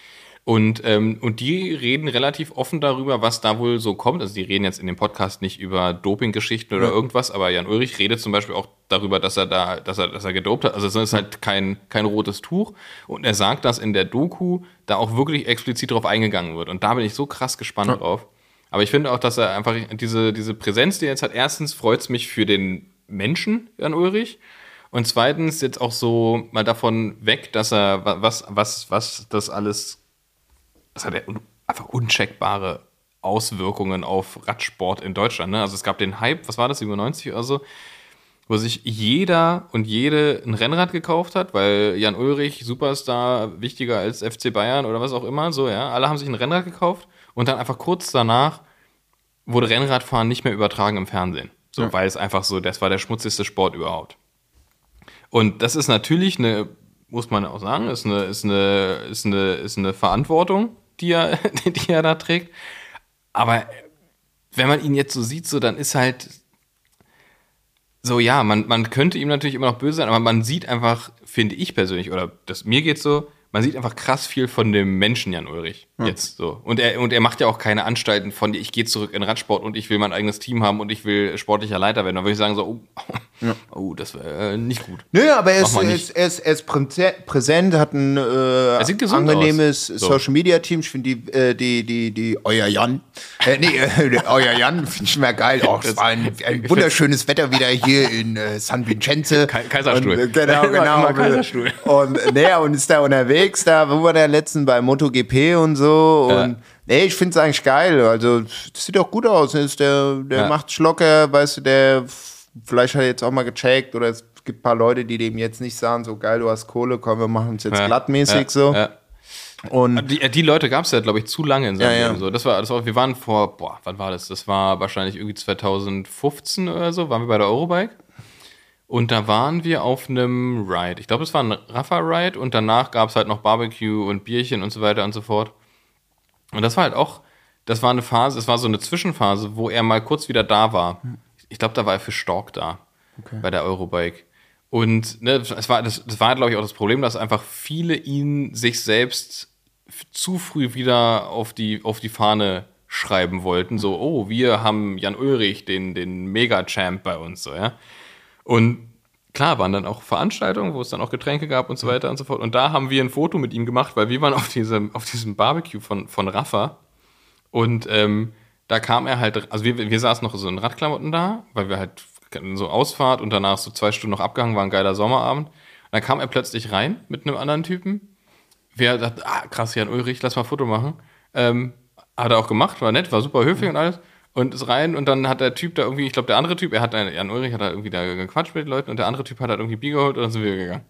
Und, ähm, und die reden relativ offen darüber, was da wohl so kommt. Also die reden jetzt in dem Podcast nicht über Dopinggeschichten oder irgendwas, aber Jan Ulrich redet zum Beispiel auch darüber, dass er da, dass er, dass er gedopt hat. Also es ist halt kein, kein rotes Tuch. Und er sagt, dass in der Doku da auch wirklich explizit drauf eingegangen wird. Und da bin ich so krass gespannt drauf. Aber ich finde auch, dass er einfach diese, diese Präsenz, die er jetzt hat, erstens freut es mich für den Menschen, Jan Ulrich. Und zweitens jetzt auch so mal davon weg, dass er wa- was, was, was das alles, das hat ja einfach uncheckbare Auswirkungen auf Radsport in Deutschland. Ne? Also es gab den Hype, was war das, 97 oder so, wo sich jeder und jede ein Rennrad gekauft hat, weil Jan Ulrich, Superstar, wichtiger als FC Bayern oder was auch immer, so, ja. Alle haben sich ein Rennrad gekauft und dann einfach kurz danach wurde Rennradfahren nicht mehr übertragen im Fernsehen. So, weil es einfach so, das war der schmutzigste Sport überhaupt. Und das ist natürlich eine, muss man auch sagen, ist eine, ist eine, ist eine, ist eine Verantwortung, die er, die er da trägt. Aber wenn man ihn jetzt so sieht, so, dann ist halt so, ja, man, man könnte ihm natürlich immer noch böse sein, aber man sieht einfach, finde ich persönlich, oder das, mir geht's so, man sieht einfach krass viel von dem Menschen Jan Ulrich jetzt so. Und er, und er macht ja auch keine Anstalten von, ich gehe zurück in Radsport und ich will mein eigenes Team haben und ich will sportlicher Leiter werden. Dann würde ich sagen so, oh, oh das wäre äh, nicht gut. Nö, aber er ist, mal er ist, er ist, er ist präse- präsent, hat ein äh, angenehmes. So. Social Media Team. Ich finde die, äh, die, die, die, euer Jan. Äh, nee, äh, euer Jan finde ich mehr geil. Auch es war ein, ein wunderschönes Wetter wieder hier in äh, San Vincenzo. Kai- Kaiserstuhl. Und, genau, genau. Kaiserstuhl. Und, nee, und ist da unterwegs, da, wo war der letzten bei MotoGP und so. Ja. Und nee, ich finde es eigentlich geil. Also, das sieht auch gut aus. Ist der, der Ja. macht locker, weißt du, der vielleicht hat er jetzt auch mal gecheckt oder es gibt ein paar Leute, die dem jetzt nicht sagen, so geil, du hast Kohle, komm, wir machen es jetzt Ja, glattmäßig so. Und Die, die Leute gab es ja, glaube ich, zu lange in seinem Ja, ja. Leben. So. Das war, das war, wir waren vor, boah, wann war das? Das war wahrscheinlich irgendwie 2015 oder so, waren wir bei der Eurobike. Und da waren wir auf einem Ride. Ich glaube, es war ein Rafa-Ride und danach gab es halt noch Barbecue und Bierchen und so weiter und so fort. Und das war halt auch, das war eine Phase, es war so eine Zwischenphase, wo er mal kurz wieder da war. Ich glaube, da war er für Stork da, bei der Eurobike. Und ne, es war, das, das war, glaube ich, auch das Problem, dass einfach viele ihn sich selbst zu früh wieder auf die, auf die Fahne schreiben wollten. So, oh, wir haben Jan Ulrich, den, den Mega-Champ bei uns, so, ja. Und klar waren dann auch Veranstaltungen, wo es dann auch Getränke gab und so weiter und so fort. Und da haben wir ein Foto mit ihm gemacht, weil wir waren auf diesem, auf diesem Barbecue von, von Rafa. Und ähm, da kam er halt, also wir, wir saßen noch so in Radklamotten da, weil wir halt so Ausfahrt und danach so zwei Stunden noch abgehangen, war ein geiler Sommerabend. Und dann kam er plötzlich rein mit einem anderen Typen. Wir dachten, ah, krass, Jan Ulrich, lass mal ein Foto machen. Ähm, hat er auch gemacht, war nett, war super höflich und alles. Und ist rein und dann hat der Typ da irgendwie, ich glaube, der andere Typ, er hat, einen- Jan Ulrich hat da irgendwie da gequatscht mit den Leuten und der andere Typ hat halt irgendwie Bier geholt und dann sind wir gegangen.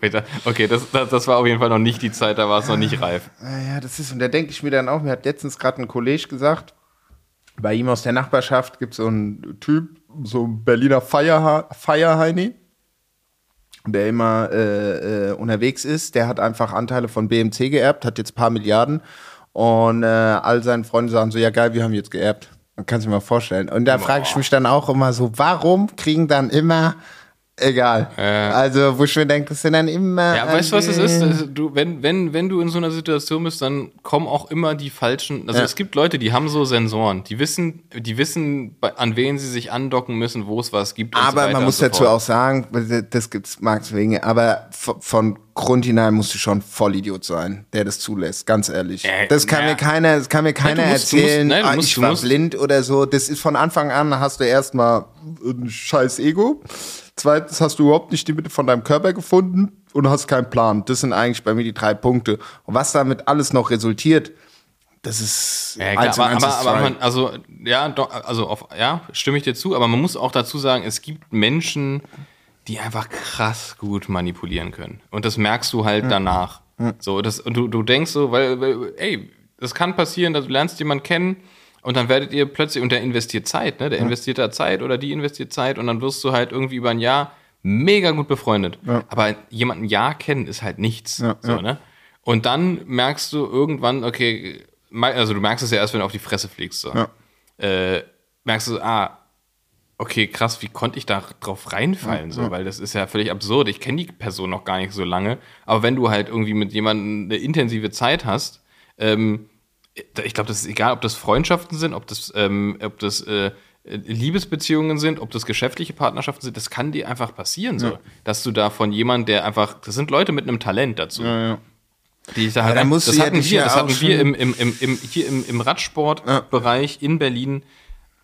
Dachte, okay, das, das, das war auf jeden Fall noch nicht die Zeit, da war es noch nicht reif. Ja, das ist, und da denke ich mir dann auch, mir hat letztens gerade ein Kollege gesagt, bei ihm aus der Nachbarschaft gibt es so einen Typ, so ein Berliner Feier, Feierheini, der immer äh, äh, unterwegs ist. Der hat einfach Anteile von BMC geerbt, hat jetzt ein paar Milliarden. Und äh, all seine Freunde sagen so, ja geil, wir haben jetzt geerbt. Man kann sich mal vorstellen. Und da frage ich mich dann auch immer so, warum kriegen dann immer, egal. Also, wo ich mir denke, das sind dann immer. Ja, weißt du, was es ist? äh, Das- Du, wenn, wenn, wenn du in so einer Situation bist, dann kommen auch immer die falschen. Also Ja. es gibt Leute, die haben so Sensoren, die wissen, die wissen, an wen sie sich andocken müssen, wo es was gibt. so Aber weiter man muss so dazu fort. auch sagen, das gibt's Marx wegen, aber von Grund hinein musst du schon Vollidiot sein, der das zulässt, ganz ehrlich. Äh, das kann na. mir keiner, das kann mir keiner du musst- du musst- erzählen, nein, ah, musst- ich war blind oder so. Das ist von Anfang an, hast du erstmal ein scheiß Ego. Zweitens hast du überhaupt nicht die Mitte von deinem Körper gefunden und hast keinen Plan. Das sind eigentlich bei mir die drei Punkte. Und was damit alles noch resultiert, das ist Ja, klar, aber, aber, aber man, also, ja, doch, also auf, ja, stimme ich dir zu, aber man muss auch dazu sagen, es gibt Menschen, die einfach krass gut manipulieren können. Und das merkst du halt danach. So, das, und du, du denkst so, weil, weil, ey, das kann passieren, dass du lernst jemanden kennen und dann werdet ihr plötzlich, und der investiert Zeit, ne? Der investiert da Zeit oder die investiert Zeit und dann wirst du halt irgendwie über ein Jahr mega gut befreundet. Aber jemanden ein Jahr kennen ist halt nichts. so, Ne? Und dann merkst du irgendwann, okay, also du merkst es ja erst, wenn du auf die Fresse fliegst. So. Äh, merkst du, ah, okay, krass, wie konnte ich da drauf reinfallen? So, weil das ist ja völlig absurd. Ich kenne die Person noch gar nicht so lange. Aber wenn du halt irgendwie mit jemandem eine intensive Zeit hast, ähm, ich glaube, das ist egal, ob das Freundschaften sind, ob das, ähm, ob das äh, Liebesbeziehungen sind, ob das geschäftliche Partnerschaften sind, das kann dir einfach passieren, so, dass du da von jemand, der einfach, das sind Leute mit einem Talent dazu. Die ich da halt, das ja hatten wir, ja das hatten wir im, im, im, im, hier im, im Radsportbereich in Berlin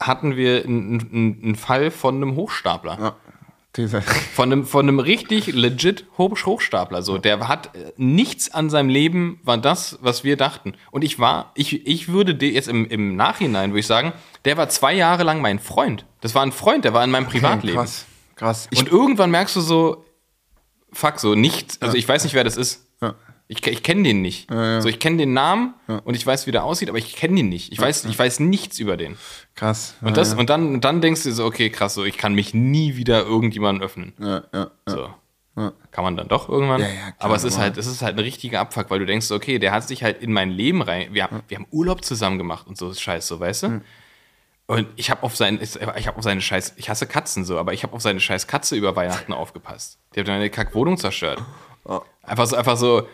hatten wir einen, einen Fall von einem Hochstapler. Diese, Von einem, von einem richtig legit Hoch- Hochstapler. So. Der hat äh, nichts an seinem Leben, war das, was wir dachten. Und ich war, ich, ich würde dir jetzt im, im Nachhinein, würde ich sagen, der war zwei Jahre lang mein Freund. Das war ein Freund, der war in meinem Privatleben. krass, krass. Ich, Und irgendwann merkst du so, fuck, so nichts, also ich weiß nicht, wer das ist. Ja. Ich, ich kenne den nicht. So, ich kenne den Namen und ich weiß, wie der aussieht, aber ich kenne den nicht. Ich weiß, ich weiß nichts über den. krass. Und, das, und dann, und dann denkst du so, okay, krass, so, ich kann mich nie wieder irgendjemandem öffnen. ja, ja, So. Kann man dann doch irgendwann. Ja, ja, klar, aber es ist halt, es ist halt ein richtiger Abfuck, weil du denkst, okay, der hat sich halt in mein Leben rein. Wir, haben wir haben Urlaub zusammen gemacht und so ist Scheiß, so, weißt du? Und ich habe auf seinen, ich habe auf seine Scheiß, ich hasse Katzen so, aber ich habe auf seine Scheiß Katze über Weihnachten aufgepasst. Die hat meine Kackwohnung zerstört. Einfach so, einfach so.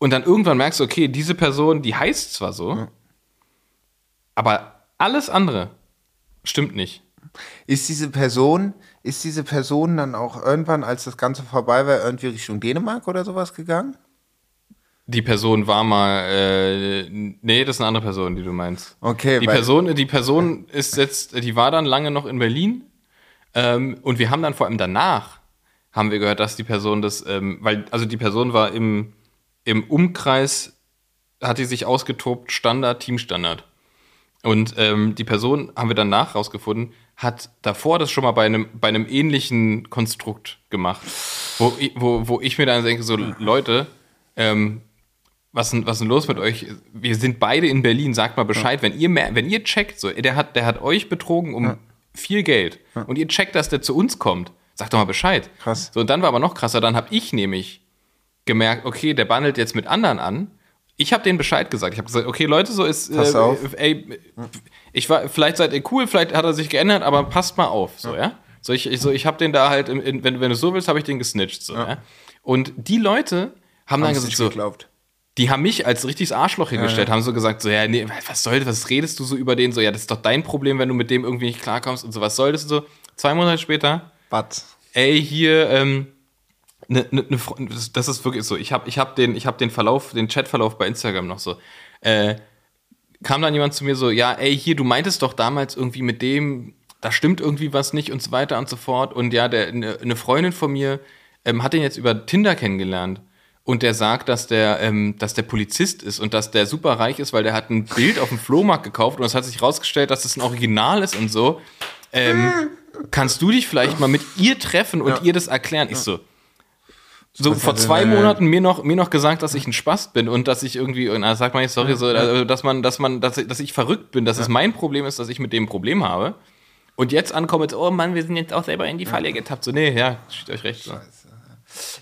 Und dann irgendwann merkst du, okay, diese Person, die heißt zwar so, aber alles andere stimmt nicht. Ist diese Person, ist diese Person dann auch irgendwann, als das Ganze vorbei war, irgendwie Richtung Dänemark oder sowas gegangen? Die Person war mal, äh, nee, das ist eine andere Person, die du meinst. Okay, Die Person, die Person ist jetzt, die war dann lange noch in Berlin ähm, und wir haben dann vor allem danach haben wir gehört, dass die Person das, ähm, weil also die Person war im im Umkreis hat die sich ausgetobt Standard Teamstandard und ähm, die Person haben wir danach rausgefunden hat davor das schon mal bei einem bei einem ähnlichen Konstrukt gemacht, wo ich, wo, wo ich mir dann denke so Leute ähm, was denn, was denn los mit euch? Wir sind beide in Berlin, sagt mal Bescheid, wenn ihr mer- wenn ihr checkt, so, der hat, der hat euch betrogen um viel Geld und ihr checkt, dass der zu uns kommt, sagt doch mal Bescheid. Krass. So, und dann war aber noch krasser, dann habe ich nämlich gemerkt, okay, der bandelt jetzt mit anderen an. Ich habe denen Bescheid gesagt. Ich habe gesagt, okay, Leute, so ist, Pass auf. ey, ich war, vielleicht seid ihr cool, vielleicht hat er sich geändert, aber passt mal auf, so, ja. So, ich, ich, so, ich habe den da halt, im, in, wenn, wenn du so willst, habe ich den gesnitcht, so, ja. Und die Leute haben dann Haben's gesagt, so, geglaubt. die haben mich als richtiges Arschloch hingestellt, haben so gesagt, so, ja, nee, was soll das, was redest du so über den? So, ja, das ist doch dein Problem, wenn du mit dem irgendwie nicht klarkommst und so, was soll das so? Zwei Monate später, But. ey, hier, ähm, ne, ne, ne, das, ist wirklich so, ich habe ich hab den, ich hab den Verlauf, den Chatverlauf bei Instagram noch so, äh, kam dann jemand zu mir so, ja, ey, hier, du meintest doch damals irgendwie mit dem, da stimmt irgendwie was nicht und so weiter und so fort. Und ja, der, eine ne Freundin von mir ähm, hat den jetzt über Tinder kennengelernt. Und der sagt, dass der, ähm, dass der Polizist ist und dass der super reich ist, weil der hat ein Bild auf dem Flohmarkt gekauft und es hat sich rausgestellt, dass das ein Original ist und so. Ähm, kannst du dich vielleicht mal mit ihr treffen und ihr das erklären? Ich so, so vor zwei Monaten mir noch, mir noch gesagt, dass ich ein Spast bin und dass ich irgendwie, und dann sagt man jetzt, sorry, so, also, dass man, dass man, dass, ich- dass ich verrückt bin, dass es mein Problem ist, dass ich mit dem Problem habe. Und jetzt ankomme, so, oh Mann, wir sind jetzt auch selber in die Falle getappt. So, nee, ja, steht euch recht. So.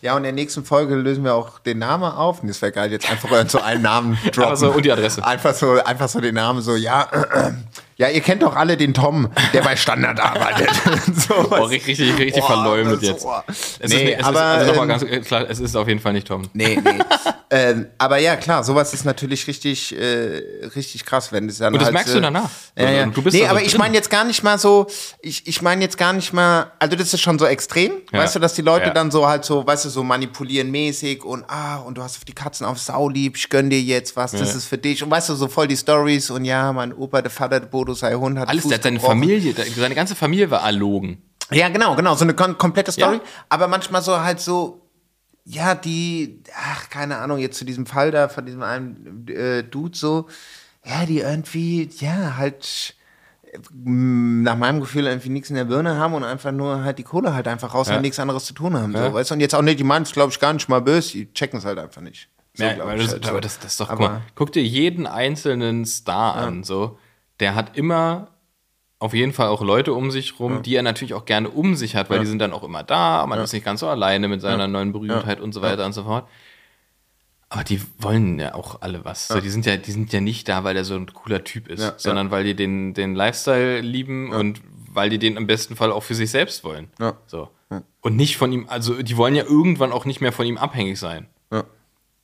Ja, und in der nächsten Folge lösen wir auch den Namen auf. Und das wäre geil, jetzt einfach so einen Namen droppen. Aber so, und die Adresse. Einfach so, einfach so den Namen so, ja, äh, äh, ja, ihr kennt doch alle den Tom, der bei Standard arbeitet. so, Oh, richtig, richtig, richtig Boah, verleumdet jetzt. boah. Es Nee, ist, es aber, ist, also ähm, ganz äh, klar, es ist auf jeden Fall nicht Tom. Nee, nee. ähm, aber ja, klar, sowas ist natürlich richtig, äh, richtig krass, wenn es dann Und das halt, merkst äh, du danach. Ja, Also, ja. du bist nee, aber ich drin. meine jetzt gar nicht mal so, ich, ich meine jetzt gar nicht mal, also das ist schon so extrem, Ja. weißt du, dass die Leute Ja. dann so halt so, weißt du, so manipulieren mäßig und ah, und du hast auf die Katzen auf Sau lieb, ich gönn dir jetzt was, das ist für dich und weißt du, so voll die Stories und ja, mein Opa, der Vater, der Bodo sei Hund, hat Alles, Fuß der hat seine gebrochen. Familie, seine ganze Familie war erlogen. Ja, genau, genau, so eine kom komplette Story. Ja. Aber manchmal so halt so, ja, die, ach, keine Ahnung, jetzt zu diesem Fall da von diesem einen äh, Dude so, ja, die irgendwie, ja, halt äh, nach meinem Gefühl irgendwie nichts in der Birne haben und einfach nur halt die Kohle halt einfach raus Ja. und nichts anderes zu tun haben. Ja. So, weißt du? Und jetzt auch nicht, die meinen es, glaube ich, gar nicht mal böse, die checken es halt einfach nicht. So, Ja, aber, das, halt so. aber das, das ist doch, guck, Aber- mal, guck dir jeden einzelnen Star an, so. Der hat immer auf jeden Fall auch Leute um sich rum, die er natürlich auch gerne um sich hat, weil die sind dann auch immer da, man ist nicht ganz so alleine mit seiner neuen Berühmtheit und so weiter und so fort. Aber die wollen ja auch alle was. So, die, sind ja, die sind ja nicht da, weil er so ein cooler Typ ist, Ja, sondern weil die den, den Lifestyle lieben und weil die den im besten Fall auch für sich selbst wollen. Ja. So. Und nicht von ihm, also die wollen ja irgendwann auch nicht mehr von ihm abhängig sein.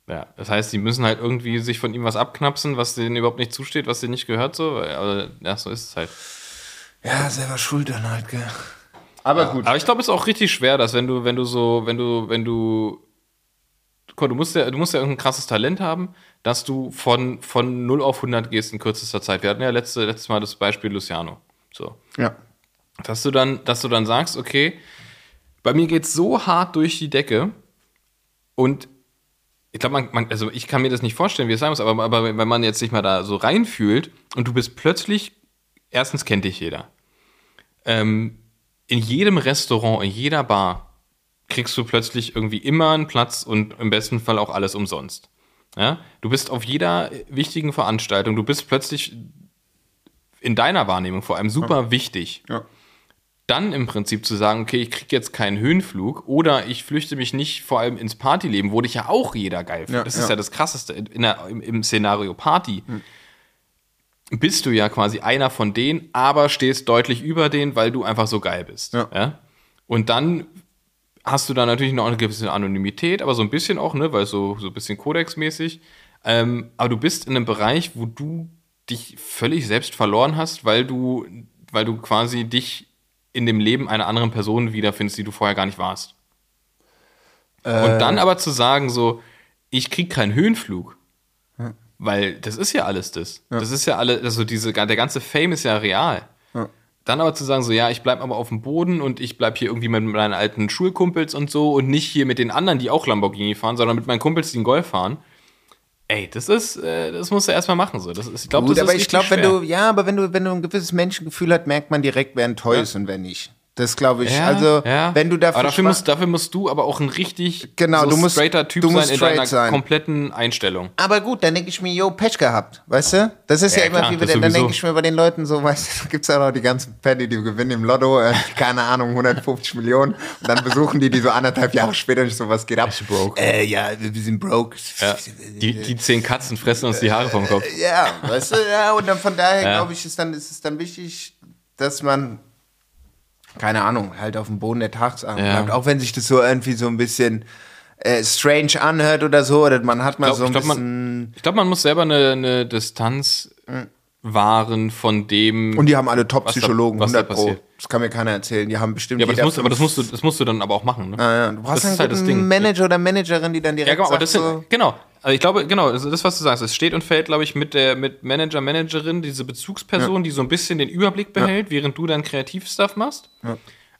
Ja. Das heißt, die müssen halt irgendwie sich von ihm was abknapsen, was denen überhaupt nicht zusteht, was denen nicht gehört, so. Aber ja, so ist es halt. Ja, selber schuld dann halt, gell. Aber gut. Aber ich glaube, es ist auch richtig schwer, dass wenn du, wenn du so, wenn du, wenn du, guck, du musst ja, du musst ja irgendein krasses Talent haben, dass du von, von 0 auf 100 gehst in kürzester Zeit. Wir hatten ja letzte, letztes Mal das Beispiel Luciano. So. Ja. Dass du dann, dass du dann sagst, okay, bei mir geht's so hart durch die Decke und ich glaube, man, man, also ich kann mir das nicht vorstellen, wie es sein muss, aber, aber wenn man jetzt sich mal da so reinfühlt und du bist plötzlich, erstens kennt dich jeder. Ähm, in jedem Restaurant, in jeder Bar kriegst du plötzlich irgendwie immer einen Platz und im besten Fall auch alles umsonst. Ja? Du bist auf jeder wichtigen Veranstaltung, du bist plötzlich in deiner Wahrnehmung vor allem super wichtig. Ja. Dann im Prinzip zu sagen, okay, ich kriege jetzt keinen Höhenflug oder ich flüchte mich nicht vor allem ins Partyleben, wo dich ja auch jeder geil findet. Ja, das ist ja. ja das Krasseste in der, im, im Szenario Party. Bist du ja quasi einer von denen, aber stehst deutlich über denen, weil du einfach so geil bist. Ja. Und dann hast du da natürlich noch eine gewisse Anonymität, aber so ein bisschen auch, ne, weil so, so ein bisschen Kodexmäßig. Ähm, aber du bist in einem Bereich, wo du dich völlig selbst verloren hast, weil du, weil du quasi dich in dem Leben einer anderen Person wiederfindest, die du vorher gar nicht warst. Und dann aber zu sagen, so, ich krieg keinen Höhenflug, weil das ist ja alles das. Das ist ja alle, also diese, der ganze Fame ist ja real. Dann aber zu sagen, so, ja, ich bleib aber auf dem Boden und ich bleib hier irgendwie mit meinen alten Schulkumpels und so und nicht hier mit den anderen, die auch Lamborghini fahren, sondern mit meinen Kumpels, die einen Golf fahren. Ey, das ist, äh, das musst du erstmal machen, so. Das ist, ich glaube, Gut, das aber ist ich glaube, wenn du, ja, aber wenn du, wenn du ein gewisses Menschengefühl hast, merkt man direkt, wer ein toll ist und wer nicht. Das glaube ich. Ja, also, ja. wenn du dafür, aber dafür musst, dafür musst du aber auch ein richtig Genau, so du musst- straighter Typ du musst sein in straight deiner sein. kompletten Einstellung. Aber gut, dann denke ich mir, yo, Pech gehabt, weißt du? Das ist ja, Ja, immer klar, wie, das dann denke ich mir bei den Leuten so, weißt du, da gibt's ja noch die ganzen Penny, die gewinnen im Lotto, äh, keine Ahnung, 150 Millionen und dann besuchen die die so anderthalb Jahre später nicht so, was geht ab? Broke. Äh, ja, wir wir sind broke. Die, die zehn Katzen fressen uns die Haare vom Kopf. Ja, weißt du, ja, und dann von daher glaube ich, ist dann ist es dann wichtig, dass man keine Ahnung, halt auf dem Boden der Tatsachen Ja. bleibt, auch wenn sich das so irgendwie so ein bisschen äh, strange anhört oder so, oder man hat mal glaub- so ein ich glaub, man- bisschen Ich glaube, man muss selber eine, eine Distanz wahren von dem. und die haben alle Top-Psychologen, was da 100 Pro. Das kann mir keiner erzählen. Die haben bestimmt ja, aber das, musst, aber das, musst du, das musst du dann aber auch machen. Ne? Ja, ja. Du brauchst Das ist einen halt das guten Ding. Manager oder Managerin, die dann direkt Ja, genau, aber das sagt, sind, so, genau. Also ich glaube, genau, also das, was du sagst, es steht und fällt, glaube ich, mit der mit Manager, Managerin, diese Bezugsperson, die so ein bisschen den Überblick behält, während du dann Kreativstuff machst.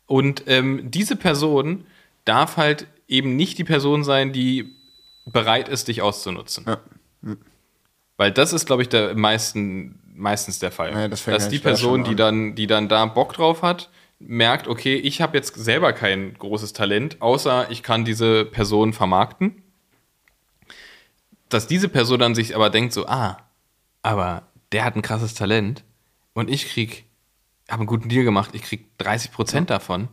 Und ähm, diese Person darf halt eben nicht die Person sein, die bereit ist, dich auszunutzen. Weil das ist, glaube ich, der meisten, meistens der Fall. Ja, das Dass die Person, die an. dann, die dann da Bock drauf hat, merkt, okay, ich habe jetzt selber kein großes Talent, außer ich kann diese Person vermarkten. Dass diese Person dann sich aber denkt, so, ah, aber der hat ein krasses Talent und ich krieg, habe einen guten Deal gemacht, ich krieg 30 Prozent davon.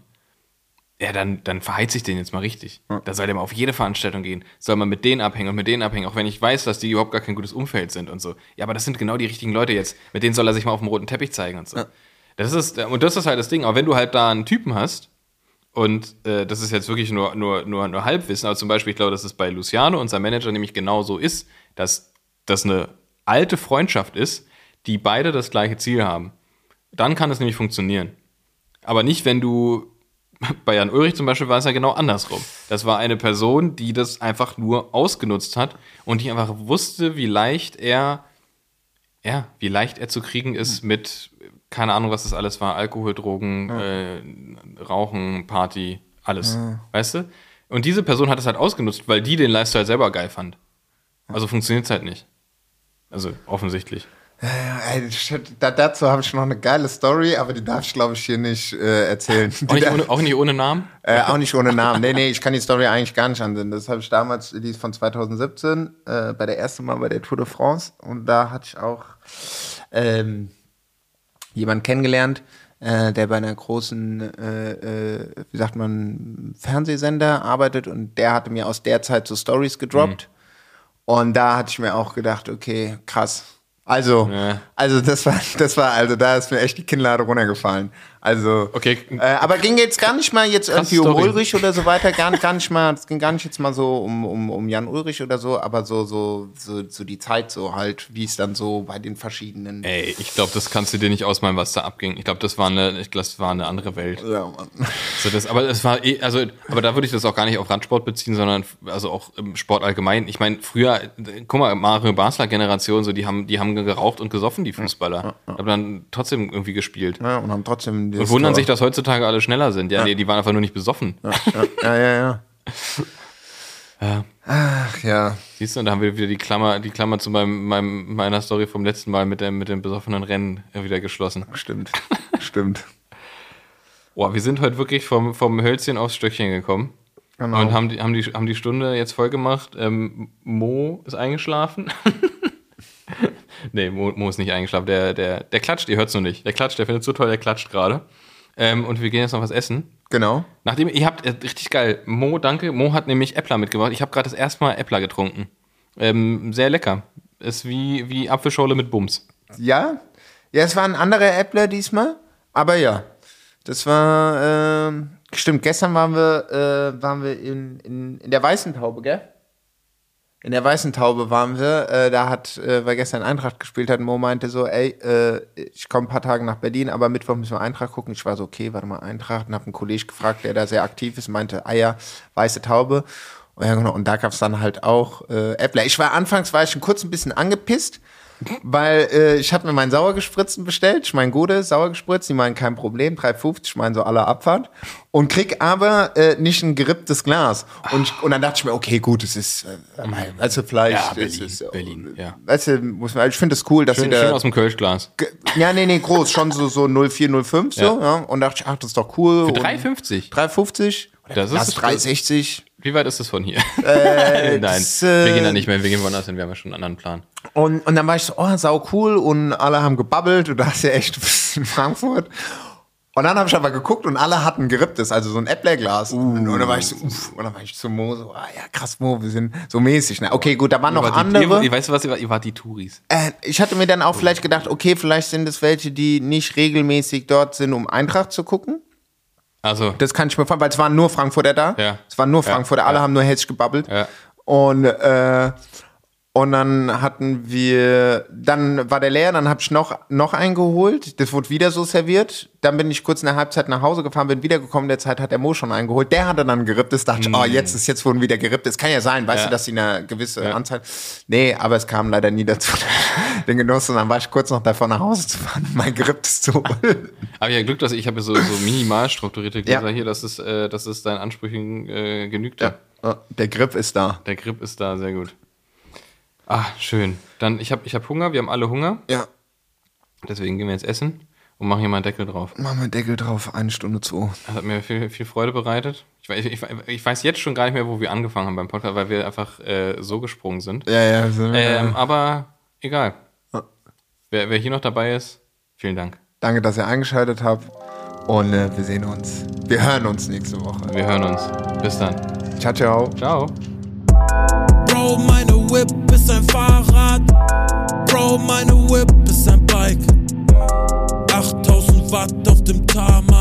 Ja, dann, dann verheize ich den jetzt mal richtig. Da soll der mal auf jede Veranstaltung gehen. Soll man mit denen abhängen und mit denen abhängen, auch wenn ich weiß, dass die überhaupt gar kein gutes Umfeld sind und so. Ja, aber das sind genau die richtigen Leute jetzt. Mit denen soll er sich mal auf dem roten Teppich zeigen und so. Das ist, und das ist halt das Ding. Aber wenn du halt da einen Typen hast, und äh, das ist jetzt wirklich nur, nur, nur, nur Halbwissen, aber zum Beispiel, ich glaube, dass es bei Luciano, unser Manager, nämlich genau so ist, dass das eine alte Freundschaft ist, die beide das gleiche Ziel haben. Dann kann es nämlich funktionieren. Aber nicht, wenn du bei Jan Ulrich zum Beispiel war es ja genau andersrum. Das war eine Person, die das einfach nur ausgenutzt hat und die einfach wusste, wie leicht er, ja, wie leicht er zu kriegen ist mit, keine Ahnung, was das alles war, Alkohol, Drogen, äh, Rauchen, Party, alles. Weißt du? Und diese Person hat es halt ausgenutzt, weil die den Lifestyle selber geil fand. Also funktioniert es halt nicht. Also offensichtlich. Ja, da, dazu habe ich noch eine geile Story, aber die darf ich, glaube ich, hier nicht äh, erzählen. Auch nicht, ohne, auch nicht ohne Namen? Äh, auch nicht ohne Namen. Nee, nee, ich kann die Story eigentlich gar nicht ansehen. Das habe ich damals, die ist von 2017, äh, bei der ersten Mal bei der Tour de France. Und da hatte ich auch ähm, jemanden kennengelernt, äh, der bei einer großen, äh, äh, wie sagt man, Fernsehsender arbeitet. Und der hatte mir aus der Zeit so Stories gedroppt. Und da hatte ich mir auch gedacht, okay, krass. Also, Ja. also das war, das war, also da ist mir echt die Kinnlade runtergefallen. Also, Okay. Äh, aber ging jetzt gar nicht mal jetzt Krasse irgendwie um Story. Ulrich oder so weiter, gar, gar nicht mal, es ging gar nicht jetzt mal so um, um, um Jan Ulrich oder so, aber so, so, so, so die Zeit so halt, wie es dann so bei den verschiedenen. Ey, ich glaube, das kannst du dir nicht ausmalen, was da abging. Ich glaube, das war eine, ich glaub, das war eine andere Welt. Ja, Mann. So, das, aber es war eh, also, aber da würde ich das auch gar nicht auf Radsport beziehen, sondern also auch im Sport allgemein. Ich meine, früher, guck mal, Mario Basler Generation, so die haben, die haben geraucht und gesoffen, die Fußballer, aber dann trotzdem irgendwie gespielt. Ja, und haben trotzdem Und wundern sich, dass heutzutage alle schneller sind. Ja, nee, die waren einfach nur nicht besoffen. Ja, ja, ja. Ja. Ach ja. Siehst du, und da haben wir wieder die Klammer, die Klammer zu meinem, meinem, meiner Story vom letzten Mal mit dem, mit dem besoffenen Rennen wieder geschlossen. Stimmt. Stimmt. Boah, wir sind heute wirklich vom, vom Hölzchen aufs Stöckchen gekommen. Genau. Und haben die, haben, die, haben die Stunde jetzt voll gemacht. Ähm, Mo ist eingeschlafen. nee, Mo, Mo ist nicht eingeschlafen. Der, der, der klatscht, ihr hört es nur nicht. Der klatscht, der findet es so toll, der klatscht gerade. Ähm, und wir gehen jetzt noch was essen. Genau. Nachdem, ihr habt, äh, richtig geil. Mo, danke. Mo hat nämlich Äppler mitgebracht. Ich habe gerade das erste Mal Äppler getrunken. Ähm, sehr lecker. Ist wie, wie Apfelschorle mit Bums. Ja? Ja, es war ein anderer Äppler diesmal, aber ja. Das war, ähm, stimmt, gestern waren wir, äh, waren wir in, in, in der Weißen Taube, gell? In der Weißen Taube waren wir, äh, da hat, äh, weil gestern Eintracht gespielt hat, Mo meinte so, ey, äh, ich komme ein paar Tage nach Berlin, aber Mittwoch müssen wir Eintracht gucken. Ich war so, okay, warte mal, Eintracht. Und hab einen Kollegen gefragt, der da sehr aktiv ist, meinte, ah ja, Weiße Taube. Und, ja, genau, und da gab's dann halt auch äh, Äppler. Ich war anfangs, war ich schon kurz ein bisschen angepisst, weil äh, ich habe mir meinen Sauergespritzten bestellt, ich mein Gode Sauergespritzt, die meinen kein Problem, 3,50, ich meine so alle Abfahrt und krieg aber äh, nicht ein geripptes Glas und, ich, und dann dachte ich mir, okay, gut, es ist, äh, also vielleicht, Ja, Berlin, ist, äh, Berlin, ja. Weißt du, muss man, ich finde es cool, dass Schön, sie da schön aus dem Kölschglas. Ja, nee, nee, groß, schon so, so 0405 so, ja. Und dachte ich, ach, das ist doch cool. Für und 3,50. 350? Das Das ist- ist 360. Wie weit ist das von hier? Äh, Nein, das, äh, wir gehen da nicht mehr, wir gehen woanders hin, wir haben ja schon einen anderen Plan. Und, und dann war ich so, oh, sau cool. Und alle haben gebabbelt. Und da ist ja echt in Frankfurt. Und dann habe ich aber geguckt und alle hatten geripptes, also so ein Äpplerglas. Und, und dann war ich so, uff, und dann war ich zu Mo so, ah ja, krass, Mo, wir sind so mäßig. Ne? Okay, gut, da waren noch Ihr wart die- andere. Ihr, weißt du was, ihr wart, ihr wart die Touris. Äh, ich hatte mir dann auch vielleicht gedacht, okay, vielleicht sind es welche, die nicht regelmäßig dort sind, um Eintracht zu gucken. Also, Das kann ich mir vorstellen, weil es waren nur Frankfurter da. Ja. Es waren nur Frankfurter, alle haben nur hessisch gebabbelt. Ja. Und, äh, und dann hatten wir, dann war der leer, dann habe ich noch, noch einen geholt. Das wurde wieder so serviert. Dann bin ich kurz in der Halbzeit nach Hause gefahren, bin wiedergekommen. In der Zeit hat der Mo schon einen geholt. Der hatte dann gerippt. Das dachte ich, oh, jetzt ist jetzt wurden wieder gerippt. Das kann ja sein, weißt Mm. Ja. du, dass sie eine gewisse Ja. Anzahl. Nee, aber es kam leider nie dazu, den Genuss. Und dann war ich kurz noch davor, nach Hause zu fahren, mein geripptes zu holen. aber ja Glück, dass ich habe so, so minimal strukturierte Gläser Ja. hier, dass es, äh, dass es deinen Ansprüchen äh, genügte. Ja, Der Grip ist da. Der Grip ist da, sehr gut. Ah, schön. Dann, ich habe ich hab Hunger, wir haben alle Hunger. Ja. Deswegen gehen wir jetzt essen und machen hier mal einen Deckel drauf. Machen wir Deckel drauf, eine Stunde zwei. Das hat mir viel, viel Freude bereitet. Ich, weiß- ich, ich weiß jetzt schon gar nicht mehr, wo wir angefangen haben beim Podcast, weil wir einfach äh, so gesprungen sind. Ja, ja. Sind wir Ähm, aber egal. Wer, wer hier noch dabei ist, vielen Dank. Danke, dass ihr eingeschaltet habt. Und äh, wir sehen uns. Wir hören uns nächste Woche. Wir hören uns. Bis dann. Ciao, ciao. Ciao. Bro, meine Whip ist ein Fahrrad. Bro, meine Whip ist ein Bike. 8000 Watt auf dem Tarmac.